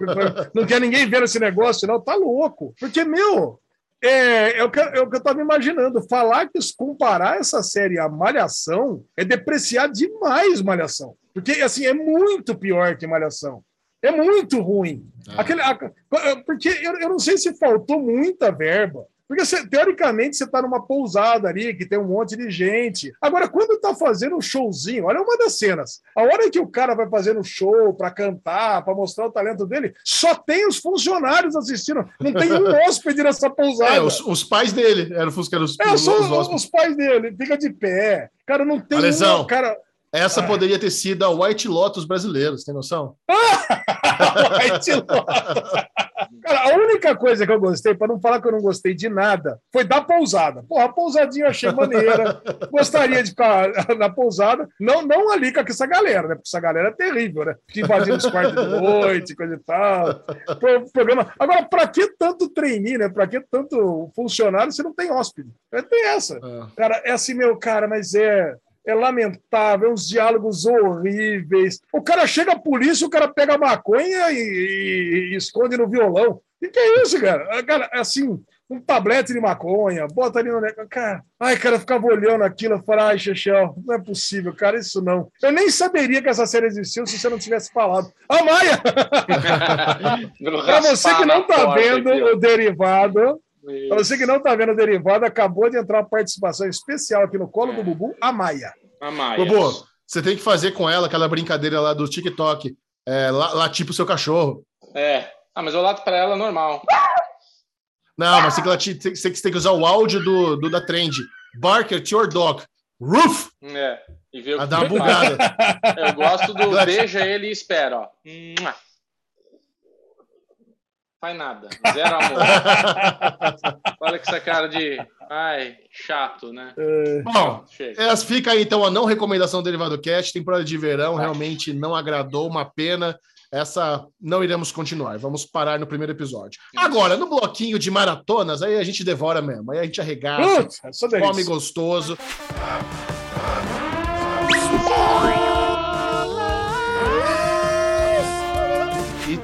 Não quer ninguém ver esse negócio, não. Tá louco. Porque, meu, é, é, o que, é o que eu tava imaginando. Falar que comparar essa série à Malhação é depreciar demais Malhação. Porque, assim, é muito pior que Malhação. É muito ruim. Ah. Aquele, a- porque eu, eu não sei se faltou muita verba. Porque, você- teoricamente, você está numa pousada ali, que tem um monte de gente. Agora, quando está fazendo um showzinho, olha uma das cenas. A hora que o cara vai fazendo um show para cantar, para mostrar o talento dele, só tem os funcionários assistindo. Não tem um hóspede nessa pousada. É, os, os pais dele eram os, eram os, É, os, só os os, os pais dele, fica de pé. Cara, não tem Alesão. um. Cara, Essa Ah. poderia ter sido a White Lotus brasileiros, tem noção? White Lotus. Cara, a única coisa que eu gostei, para não falar que eu não gostei de nada, foi da pousada. Porra, a pousadinha eu achei maneira. Gostaria de ficar na pousada. Não, não ali com essa galera, né? Porque essa galera é terrível, né? Fica invadindo os quartos de noite, coisa e tal. Pro- Programa. Agora, para que tanto trainee, né? Para que tanto funcionário se não tem hóspede? É, Tem essa. Ah. Cara, é assim, meu cara, mas é. É lamentável, uns diálogos horríveis. O cara chega a polícia, o cara pega a maconha e, e- e esconde no violão. O que, é isso, cara? Cara, assim, um tablete de maconha, bota ali no negócio. Cara, ai, cara, eu ficava olhando aquilo, eu falava, ai, Chechel, não é possível, cara, isso não. Eu nem saberia que essa série existiu se você não tivesse falado. Ah, Maia! Pra você que não tá vendo o derivado, Pra você que não está vendo o derivado, acabou de entrar uma participação especial aqui no colo do Bubu, a Maia. A Maia. Bobo, você tem que fazer com ela aquela brincadeira lá do TikTok. É, lá, lá tipo o seu cachorro. É. Ah, mas eu lato pra ela normal. Não, mas tem que, lati- tem, você tem que usar o áudio do, do da trend. Bark at your dog. Roof! É. E ver o que dar uma bugada. Eu gosto do beija ele e espera, ó. Faz nada. Zero amor. Olha com essa cara de. Ai, chato, né? Bom, Chega. essa fica aí então a não recomendação do Derivado Cast. Temporada de verão realmente não agradou, uma pena. Essa não iremos continuar. Vamos parar no primeiro episódio. Agora, no bloquinho de maratonas, aí a gente devora mesmo. Aí a gente arregaça, Putz, essa come gostoso. E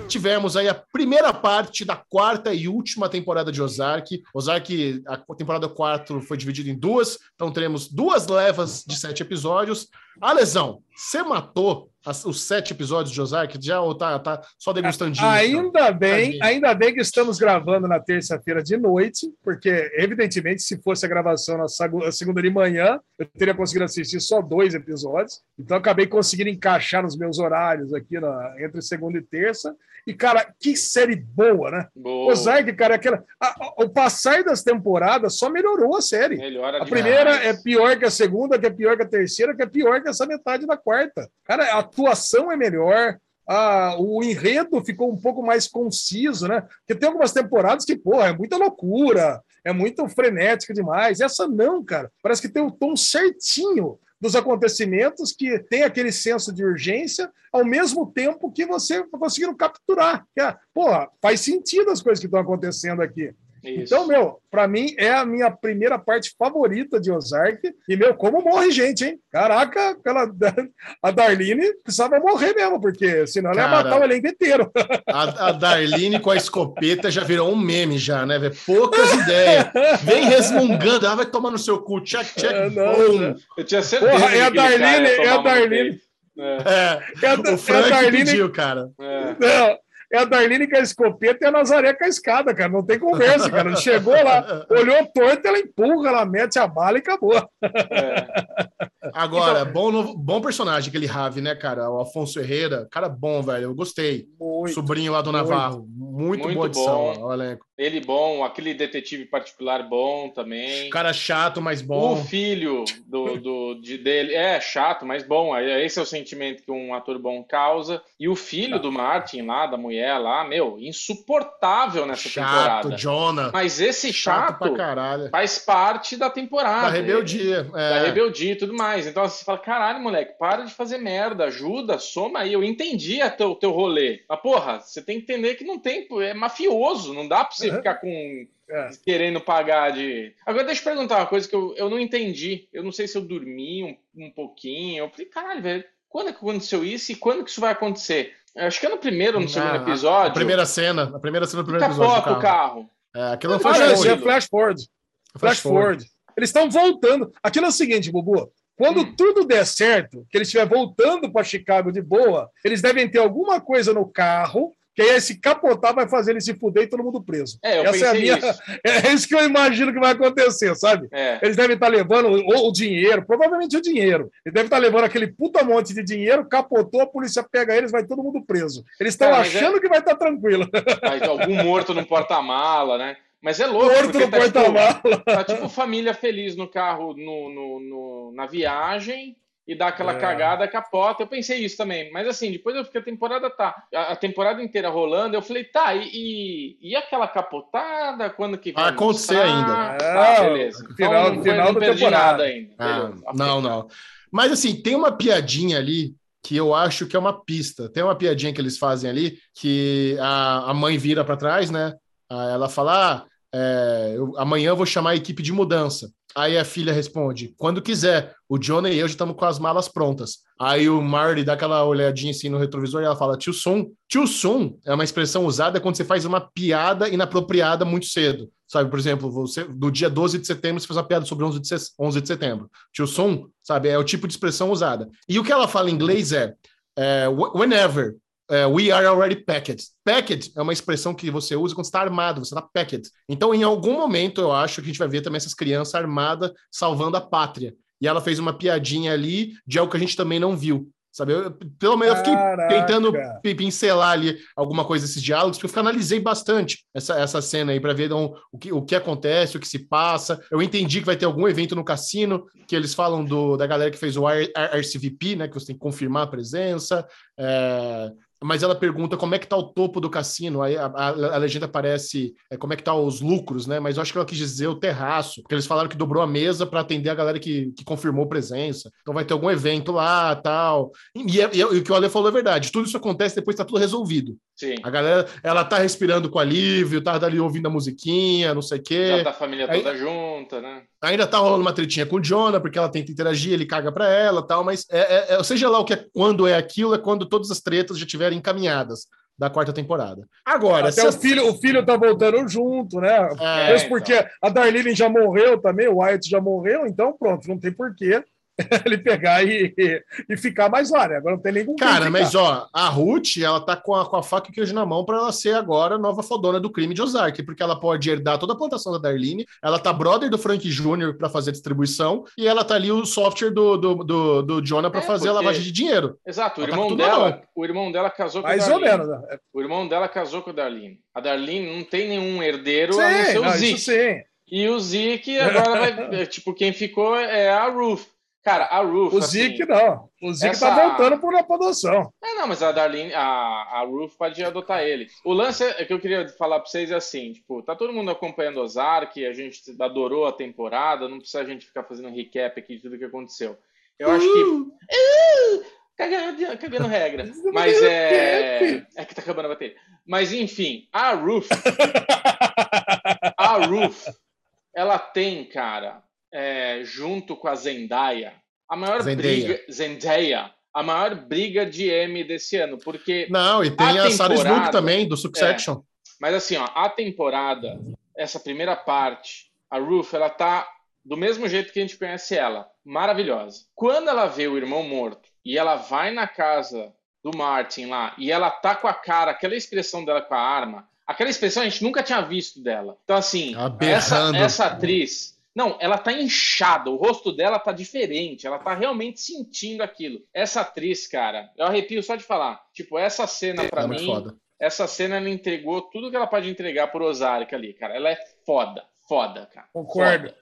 tivemos aí a primeira parte da quarta e última temporada de Ozark. Ozark, a temporada 4 foi dividida em duas, então teremos duas levas de sete episódios. A lesão, você matou as- os sete episódios de Ozark já ou tá, tá só degustandinho? Ainda bem, Tadinho. ainda bem que estamos gravando na terça-feira de noite, porque, evidentemente, se fosse a gravação na segunda de manhã, eu teria conseguido assistir só dois episódios. Então, acabei conseguindo encaixar nos meus horários aqui na- entre segunda e terça. E, cara, que série boa, né? Boa. Ozark, cara, é aquela. a- a- o passar das temporadas só melhorou a série. Melhora A demais. primeira é pior que a segunda, que é pior que a terceira, que é pior que essa metade da quarta. Cara, a atuação é melhor, a, o enredo ficou um pouco mais conciso, né? Porque tem algumas temporadas que, porra, é muita loucura, é muito frenética demais. Essa não, cara. Parece que tem o tom certinho dos acontecimentos, que tem aquele senso de urgência, ao mesmo tempo que você está conseguindo capturar. Que, é, porra, faz sentido as coisas que estão acontecendo aqui. Isso. Então, meu, para mim é a minha primeira parte favorita de Ozark. E, meu, como morre gente, hein? Caraca, aquela, a Darlene precisava morrer mesmo, porque senão Cara, ela ia matar o elenco inteiro. A, a Darlene com a escopeta já virou um meme, já, né? Poucas ideias. Vem resmungando, ela vai tomar no seu cu, check, check, é, boom. Eu tinha certeza. Porra, é a Darlene, é a Darlene. É. É, é, a, o Frank é a Darlene, pediu, cara. É. Não, é a Darlene com a escopeta e a Nazaré com a escada, cara. Não tem conversa, cara. Chegou lá, olhou torto, ela empurra, ela mete a bala e acabou. É. Agora, então, bom, bom personagem aquele Ravi, né, cara? O Afonso Herrera, cara bom, velho. Eu gostei. Muito, Sobrinho lá do muito, Navarro. Muito, muito boa edição, bom. elenco. Ele bom, aquele detetive particular bom também. Cara chato, mas bom. O filho do, do, de, dele é chato, mas bom. Esse é o sentimento que um ator bom causa. E o filho tá. do Martin lá, da mulher lá, meu, insuportável nessa chato, temporada. Jonah. Mas esse chato, chato faz parte da temporada. Da rebeldia. É. Da rebeldia e tudo mais. Então você fala, caralho, moleque, para de fazer merda, ajuda, soma aí. Eu entendi até o teu rolê. Mas, porra, você tem que entender que não tem, é mafioso, não dá pra você ficar com. É. Querendo pagar de. Agora, deixa eu perguntar uma coisa que eu, eu não entendi. Eu não sei se eu dormi um, um pouquinho. Eu falei, caralho, velho, quando é que aconteceu isso e quando que isso vai acontecer? Eu acho que é no primeiro ou no segundo ah, episódio. A primeira cena, a primeira cena do primeiro episódio. Capota o carro. É, aquilo não foi ah, flash, é flash forward. Flash forward. Eles estão voltando. Aquilo é o seguinte, Bubu. Quando hum. tudo der certo, que eles estiver voltando para Chicago de boa, eles devem ter alguma coisa no carro que aí esse capotar vai fazer ele se fuder e todo mundo preso. É, eu Essa é, a minha... isso. é isso que eu imagino que vai acontecer, sabe? É. Eles devem estar levando o, o, dinheiro, provavelmente o dinheiro. Eles devem estar levando aquele puta monte de dinheiro, capotou, a polícia pega eles, vai todo mundo preso. Eles estão é, achando é... que vai estar tranquilo. Mas algum morto no porta-mala, né? Mas é louco. Morto no tá. Tipo, tá tipo família feliz no carro, no, no, no na viagem, e dá aquela é. cagada, capota. Eu pensei isso também. Mas assim, depois eu fiquei a temporada tá. A, a temporada inteira rolando, eu falei, tá, e, e, e aquela capotada? Quando que vai? Vai acontecer ainda. Tá, beleza. Final, então, final não da temporada ainda. Ah, não, não. Mas assim, tem uma piadinha ali que eu acho que é uma pista. Tem uma piadinha que eles fazem ali que a, a mãe vira para trás, né? Ela fala: ah, é, eu, amanhã eu vou chamar a equipe de mudança. Aí a filha responde: quando quiser. O Jonah e eu já estamos com as malas prontas. Aí o Marley dá aquela olhadinha assim no retrovisor e ela fala: tio Sun. Tio Sun é uma expressão usada quando você faz uma piada inapropriada muito cedo. Sabe, por exemplo, você, no dia 12 de setembro, você faz uma piada sobre 11 de, 11 de setembro. Tio Sun, sabe, é o tipo de expressão usada. E o que ela fala em inglês é, é whenever Uh, we are already packed. Packed é uma expressão que você usa quando está armado, você está packed. Então, em algum momento, eu acho que a gente vai ver também essas crianças armadas salvando a pátria. E ela fez uma piadinha ali de algo que a gente também não viu. Sabe? Eu, pelo menos eu fiquei Caraca. tentando pincelar ali alguma coisa desses diálogos, porque eu analisei bastante essa, essa cena aí para ver então, o, que, o que acontece, o que se passa. Eu entendi que vai ter algum evento no cassino, que eles falam do, da galera que fez o RCVP, né? Que você tem que confirmar a presença. É, mas ela pergunta como é que tá o topo do cassino, aí a, a, a legenda aparece é, como é que tá os lucros, né? Mas eu acho que ela quis dizer o terraço, porque eles falaram que dobrou a mesa para atender a galera que, que confirmou presença. Então vai ter algum evento lá, tal. E, e, e, o que o Ale falou é verdade, tudo isso acontece depois tá tudo resolvido. Sim. A galera, ela tá respirando com alívio, tá ali ouvindo a musiquinha, não sei o quê. Já tá a família toda aí, junta, né? Ainda tá rolando uma tretinha com o Jonah, porque ela tenta interagir, ele caga para ela, tal, mas é, é, é, seja lá o que é, quando é aquilo, é quando todas as tretas já tiverem encaminhadas da quarta temporada. Agora, até o filho, o filho tá voltando junto, né? É, Mesmo porque então. a Darlene já morreu também, o Wyatt já morreu, então pronto, não tem porquê ele pegar e, e ficar mais lá, né? Agora não tem nenhum. Cara, mas ó, a Ruth, ela tá com a, com a faca e queijo na mão para ela ser agora a nova fodona do crime de Ozark, porque ela pode herdar toda a plantação da Darlene, ela tá brother do Frank Jr. para fazer a distribuição, e ela tá ali o software do, do, do, do Jonah para é, fazer porque... a lavagem de dinheiro. Exato, o tá irmão, tá dela, o irmão dela casou mais com a Darlene. Mais ou menos. Né? O irmão dela casou com a Darlene. A Darlene não tem nenhum herdeiro sim, a não ser o Zeke. E o Zeke agora vai. tipo, quem ficou é a Ruth. Cara, a Ruth. O assim, Zeke não. O Zeke essa- tá voltando por adoção. É, não, mas a Darlene, a, a Ruth pode adotar ele. O lance é que eu queria falar pra vocês é assim, tipo, tá todo mundo acompanhando Ozark, a gente adorou a temporada, não precisa a gente ficar fazendo recap aqui de tudo que aconteceu. Eu acho que... Uh, cagando, cagando regra. Mas é... É que tá acabando a bateria. Mas, enfim, a Ruth... A Ruth, ela tem, cara, é, junto com a Zendaya, a maior Zendaya. briga... Zendaya. A maior briga de M desse ano, porque Não, e tem A a, Sarah Snook também, do Succession. Mas assim, ó, a temporada, essa primeira parte, a Ruth, ela tá do mesmo jeito que a gente conhece ela, maravilhosa. Quando ela vê o irmão morto e ela vai na casa do Martin lá e ela tá com a cara, aquela expressão dela com a arma, aquela expressão a gente nunca tinha visto dela. Então assim, essa, essa atriz, não, ela tá inchada, o rosto dela tá diferente, ela tá realmente sentindo aquilo. Essa atriz, cara, eu arrepio só de falar. Tipo, essa cena pra É mim, foda. essa cena ela entregou tudo que ela pode entregar pro Ozark ali, cara. Ela é foda, foda, cara. Concordo. Foda.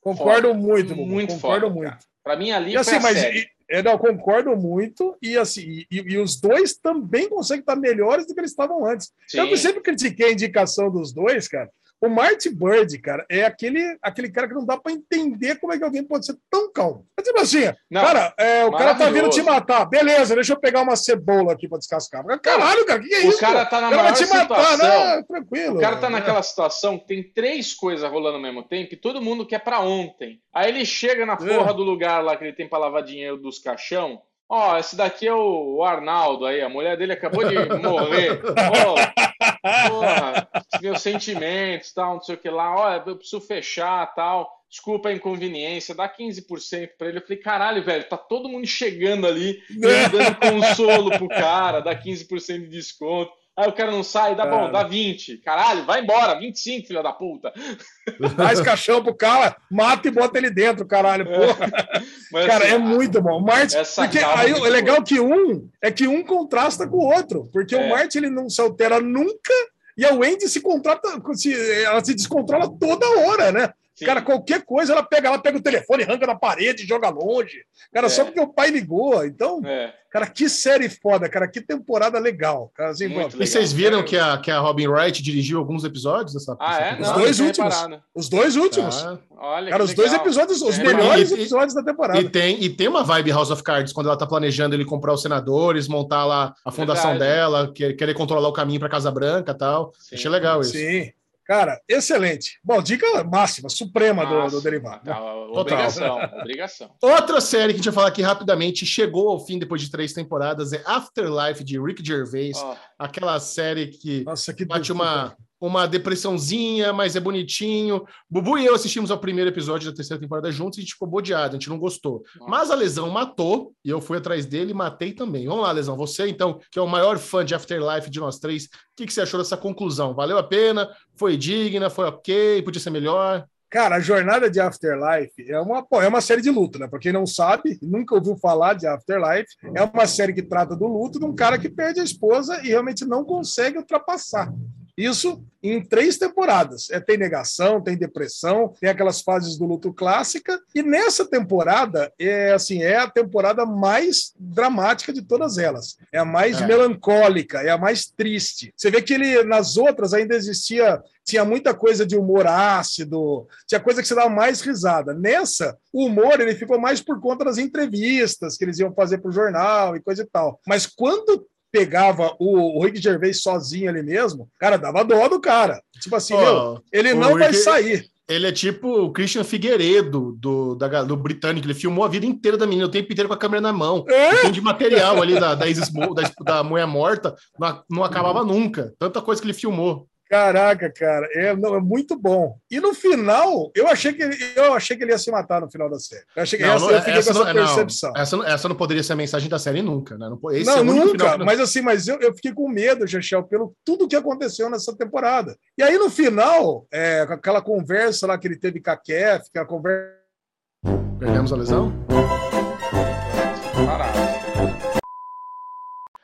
Concordo Foda. muito, Bubu, Muito concordo foda, muito. cara. Pra mim ali E foi assim, a mas série. e- é, não, concordo muito, e assim, e, e os dois também conseguem estar melhores do que eles estavam antes. Eu Sim. sempre critiquei a indicação dos dois, cara. O Marty Bird, cara, é aquele, aquele cara que não dá pra entender como é que alguém pode ser tão calmo. É tipo assim, Não, cara, é, o cara tá vindo te matar. Beleza, deixa eu pegar uma cebola aqui pra descascar. Caralho, cara, que, que é o isso? cara tá na O cara vai maior te matar, situação. né? Tranquilo. O cara tá naquela situação que tem três coisas rolando ao mesmo tempo e todo mundo quer pra ontem. Aí ele chega na porra É. do lugar lá que ele tem pra lavar dinheiro dos caixão. Ó, esse daqui é o Arnaldo aí, a mulher dele acabou de morrer. Ó, porra, meus sentimentos, tal, não sei o que lá. Olha, eu preciso fechar, tal. Desculpa a inconveniência, dá 15% pra ele. Eu falei, caralho, velho, tá todo mundo chegando ali, dando consolo pro cara, dá 15% de desconto. Aí o cara não sai, dá bom, dá 20. Caralho, vai embora, 25, filha da puta. Faz caixão pro cara, mata e bota ele dentro, caralho. Porra. Mas, Cara, assim, é muito bom. O Martin, essa porque aí é legal que um é que um contrasta com o outro, porque É. o Martin ele não se altera nunca e a Wendy se contrata, se, ela se descontrola toda hora, né? Sim. Cara, qualquer coisa ela pega, ela pega o telefone, arranca na parede, joga longe. Cara, É. só porque o pai ligou. Então, É, cara, que série foda, cara, que temporada legal. Cara, assim, pô, E legal. vocês viram que a, que a Robin Wright dirigiu alguns episódios dessa Ah, dessa é? Não, dois não tinha últimos. reparado. os dois últimos. Tá. Olha, Cara, os dois legal. episódios, os É. melhores E- episódios da temporada. E tem, e tem uma vibe House of Cards, quando ela tá planejando ele comprar os senadores, montar lá a fundação Verdade. dela, que- querer controlar o caminho pra Casa Branca e tal. Sim. Achei legal isso. Sim. Cara, excelente. Bom, dica máxima, suprema do, Nossa, do derivado. né? tá, Obrigação, obrigação. Outra série que a gente vai falar aqui rapidamente, chegou ao fim depois de três temporadas, é Afterlife, de Rick Gervais. Ó, Aquela série que Nossa, que bate uma, uma depressãozinha, mas é bonitinho. Bubu e eu assistimos ao primeiro episódio da terceira temporada juntos e a gente ficou bodeado, a gente não gostou. Mas a Lesão matou e eu fui atrás dele e matei também. Vamos lá, Lesão. Você, então, que é o maior fã de Afterlife de nós três, o que, que você achou dessa conclusão? Valeu a pena? Foi digna? Foi ok? Podia ser melhor? Cara, a jornada de Afterlife é uma, pô, é uma série de luto, né? Pra quem não sabe, nunca ouviu falar de Afterlife, é uma série que trata do luto de um cara que perde a esposa e realmente não consegue ultrapassar. Isso em três temporadas. É, tem negação, tem depressão, tem aquelas fases do luto clássica. E nessa temporada, é assim, é a temporada mais dramática de todas elas. É a mais É. melancólica, é a mais triste. Você vê que ele, nas outras, ainda existia tinha muita coisa de humor ácido, tinha coisa que você dava mais risada. Nessa, o humor ele ficou mais por conta das entrevistas que eles iam fazer para o jornal e coisa e tal. Mas quando pegava o, o Rick Gervais sozinho ali mesmo, cara, dava dó do cara. Tipo assim, meu, Ó, ele não vai Rick- sair. Ele é tipo o Christian Figueiredo do, da, do britânico. Ele filmou a vida inteira da menina, o tempo inteiro com a câmera na mão. É? De material ali da, da, da, da mulher morta não, não acabava nunca. Tanta coisa que ele filmou. Caraca, cara, é, não, é muito bom. E no final, eu achei que ele, eu achei que ele ia se matar no final da série. Eu achei que Não, essa, não, eu fiquei com essa não- percepção. essa, não- essa não poderia ser a mensagem da série nunca, né? Não, esse não, é nunca. Mas assim, mas eu, eu fiquei com medo, Chechel, pelo tudo que aconteceu nessa temporada. E aí, no final, é, aquela conversa lá que ele teve com a Kef, aquela conversa. Perdemos a lesão? Parado.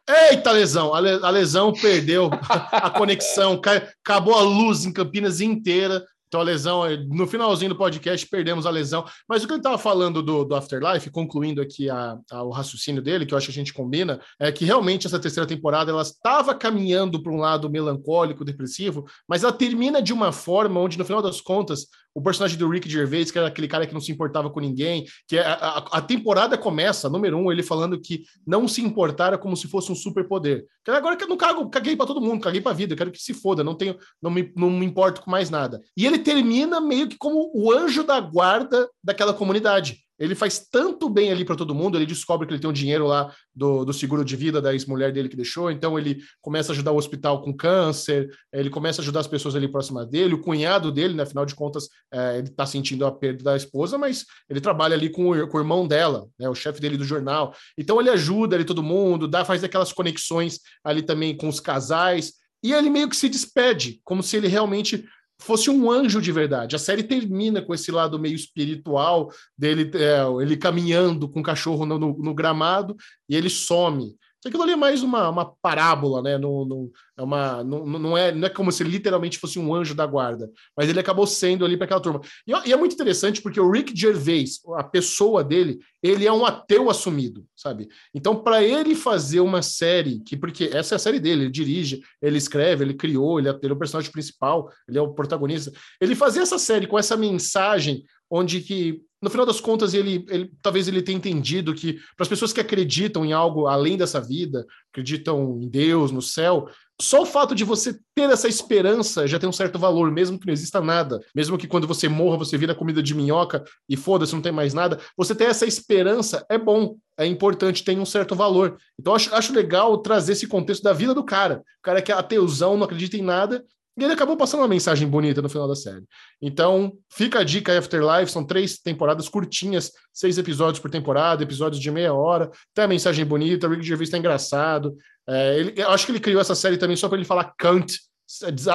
Eita, lesão! A, le- a lesão perdeu a conexão, ca- acabou a luz em Campinas inteira. Então a lesão, no finalzinho do podcast, perdemos a lesão. Mas o que ele estava falando do, do Afterlife, concluindo aqui a, a, o raciocínio dele, que eu acho que a gente combina, é que realmente essa terceira temporada ela estava caminhando para um lado melancólico, depressivo, mas ela termina de uma forma onde, no final das contas, o personagem do Rick Gervais, que era aquele cara que não se importava com ninguém, que é, a, a, a temporada começa, número um, ele falando que não se importara como se fosse um superpoder. Agora que eu não cago, caguei para todo mundo, caguei para a vida, quero que se foda, não tenho, não me, não me importo com mais nada. E ele termina meio que como o anjo da guarda daquela comunidade. Ele faz tanto bem ali para todo mundo, ele descobre que ele tem um dinheiro lá do, do seguro de vida da ex-mulher dele que deixou, então ele começa a ajudar o hospital com câncer, ele começa a ajudar as pessoas ali próximas dele, o cunhado dele, né, afinal de contas, é, ele está sentindo a perda da esposa, mas ele trabalha ali com o, com o irmão dela, né, o chefe dele do jornal, então ele ajuda ali todo mundo, dá, faz aquelas conexões ali também com os casais, e ele meio que se despede, como se ele realmente fosse um anjo de verdade. A série termina com esse lado meio espiritual dele, é, ele caminhando com o cachorro no, no, no, gramado e ele some. Aquilo ali é mais uma, uma parábola, né? No, é uma, não, não, é, não é como se literalmente fosse um anjo da guarda, mas ele acabou sendo ali para aquela turma. E, e, é muito interessante porque o Rick Gervais, a pessoa dele, ele é um ateu assumido, sabe? Então, para ele fazer uma série, que porque essa é a série dele, ele dirige, ele escreve, ele criou, ele é, ele é o personagem principal, ele é o protagonista. Ele fazer essa série com essa mensagem onde que no final das contas, ele, ele talvez ele tenha entendido que para as pessoas que acreditam em algo além dessa vida, acreditam em Deus, no céu, só o fato de você ter essa esperança já tem um certo valor, mesmo que não exista nada. Mesmo que quando você morra, você vira comida de minhoca e foda-se, não tem mais nada. Você ter essa esperança é bom, é importante, tem um certo valor. Então, acho, acho legal trazer esse contexto da vida do cara. O cara que é ateuzão, não acredita em nada, e ele acabou passando uma mensagem bonita no final da série. Então, fica a dica Afterlife, são três temporadas curtinhas, seis episódios por temporada, episódios de meia hora, tem a mensagem bonita, o Rick Gervais tá engraçado. É, ele, eu acho que ele criou essa série também só para ele falar cunt,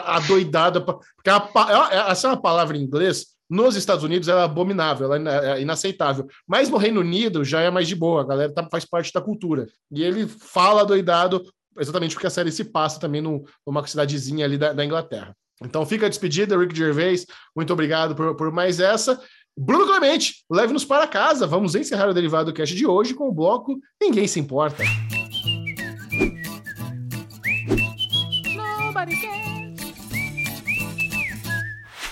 adoidada, porque é uma, é, essa é uma palavra em inglês, nos Estados Unidos ela é abominável, ela é inaceitável. Mas no Reino Unido já é mais de boa, a galera tá, faz parte da cultura. E ele fala doidado exatamente porque a série se passa também no, numa cidadezinha ali da, da, Inglaterra. Então fica a despedida, Rick Gervais, muito obrigado por, por mais essa. Bruno Clemente, leve-nos para casa. Vamos encerrar o Derivado Cast de hoje com o bloco Ninguém Se Importa.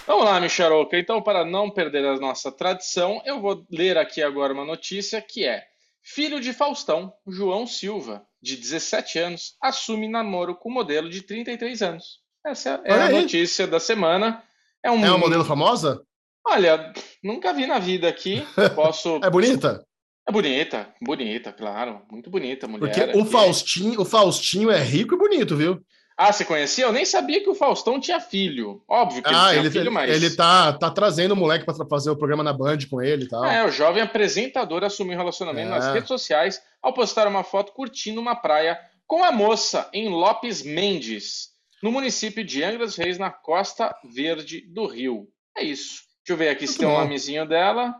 Vamos lá, Micharoca. Então, para não perder a nossa tradição, eu vou ler aqui agora uma notícia que é Filho de Faustão, João Silva, de 17 anos, assume namoro com modelo de 33 anos. Essa é Olha a aí. notícia da semana. É, um... é uma modelo famosa? Olha, nunca vi na vida aqui. Posso. é bonita? É bonita, bonita, claro. Muito bonita a mulher. Porque o Faustinho, o Faustinho é rico e bonito, viu? Ah, você conhecia? Eu nem sabia que o Faustão tinha filho. Óbvio que ah, ele tinha filho, mas. Ele tá, tá trazendo o moleque para fazer o programa na Band com ele e tal. É, o jovem apresentador assumiu um relacionamento é. nas redes sociais ao postar uma foto curtindo uma praia com a moça em Lopes Mendes, no município de Angra dos Reis, na costa verde do Rio. É isso. Deixa eu ver aqui Muito se tem um nomezinho dela.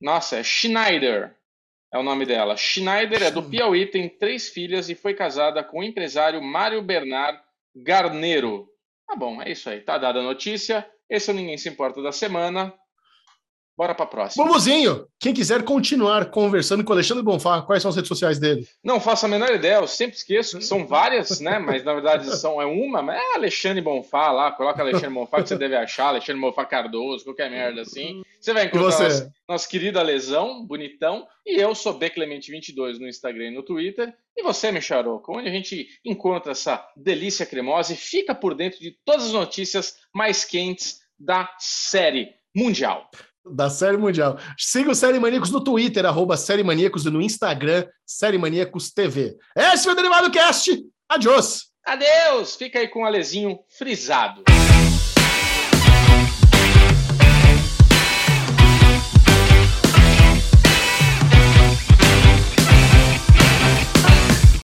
Nossa, é Schneider. É o nome dela. Schneider é do Piauí, tem três filhas e foi casada com o empresário Mário Bernard Garneiro. Tá bom, é isso aí. Tá dada a notícia. Esse é o Ninguém Se Importa da semana. Bora para a próxima. Bobozinho, quem quiser continuar conversando com o Alexandre Bonfá, quais são as redes sociais dele? Não faço a menor ideia, eu sempre esqueço que são várias, né? Mas na verdade são é uma, mas é Alexandre Bonfá lá, coloca Alexandre Bonfá que você deve achar, Alexandre Bonfá Cardoso, qualquer merda assim. Você vai encontrar nosso, nosso querido Alesão, bonitão, e eu sou Bclemente22 no Instagram e no Twitter. E você, Micharoco, onde a gente encontra essa delícia cremosa e fica por dentro de todas as notícias mais quentes da série mundial da Série Mundial. Siga o Série Maníacos no Twitter, arroba Série Maníacos, e no Instagram, Série Maníacos TV. Esse foi o Derivado Cast. Adiós. Adeus. Fica aí com o Alezinho frisado.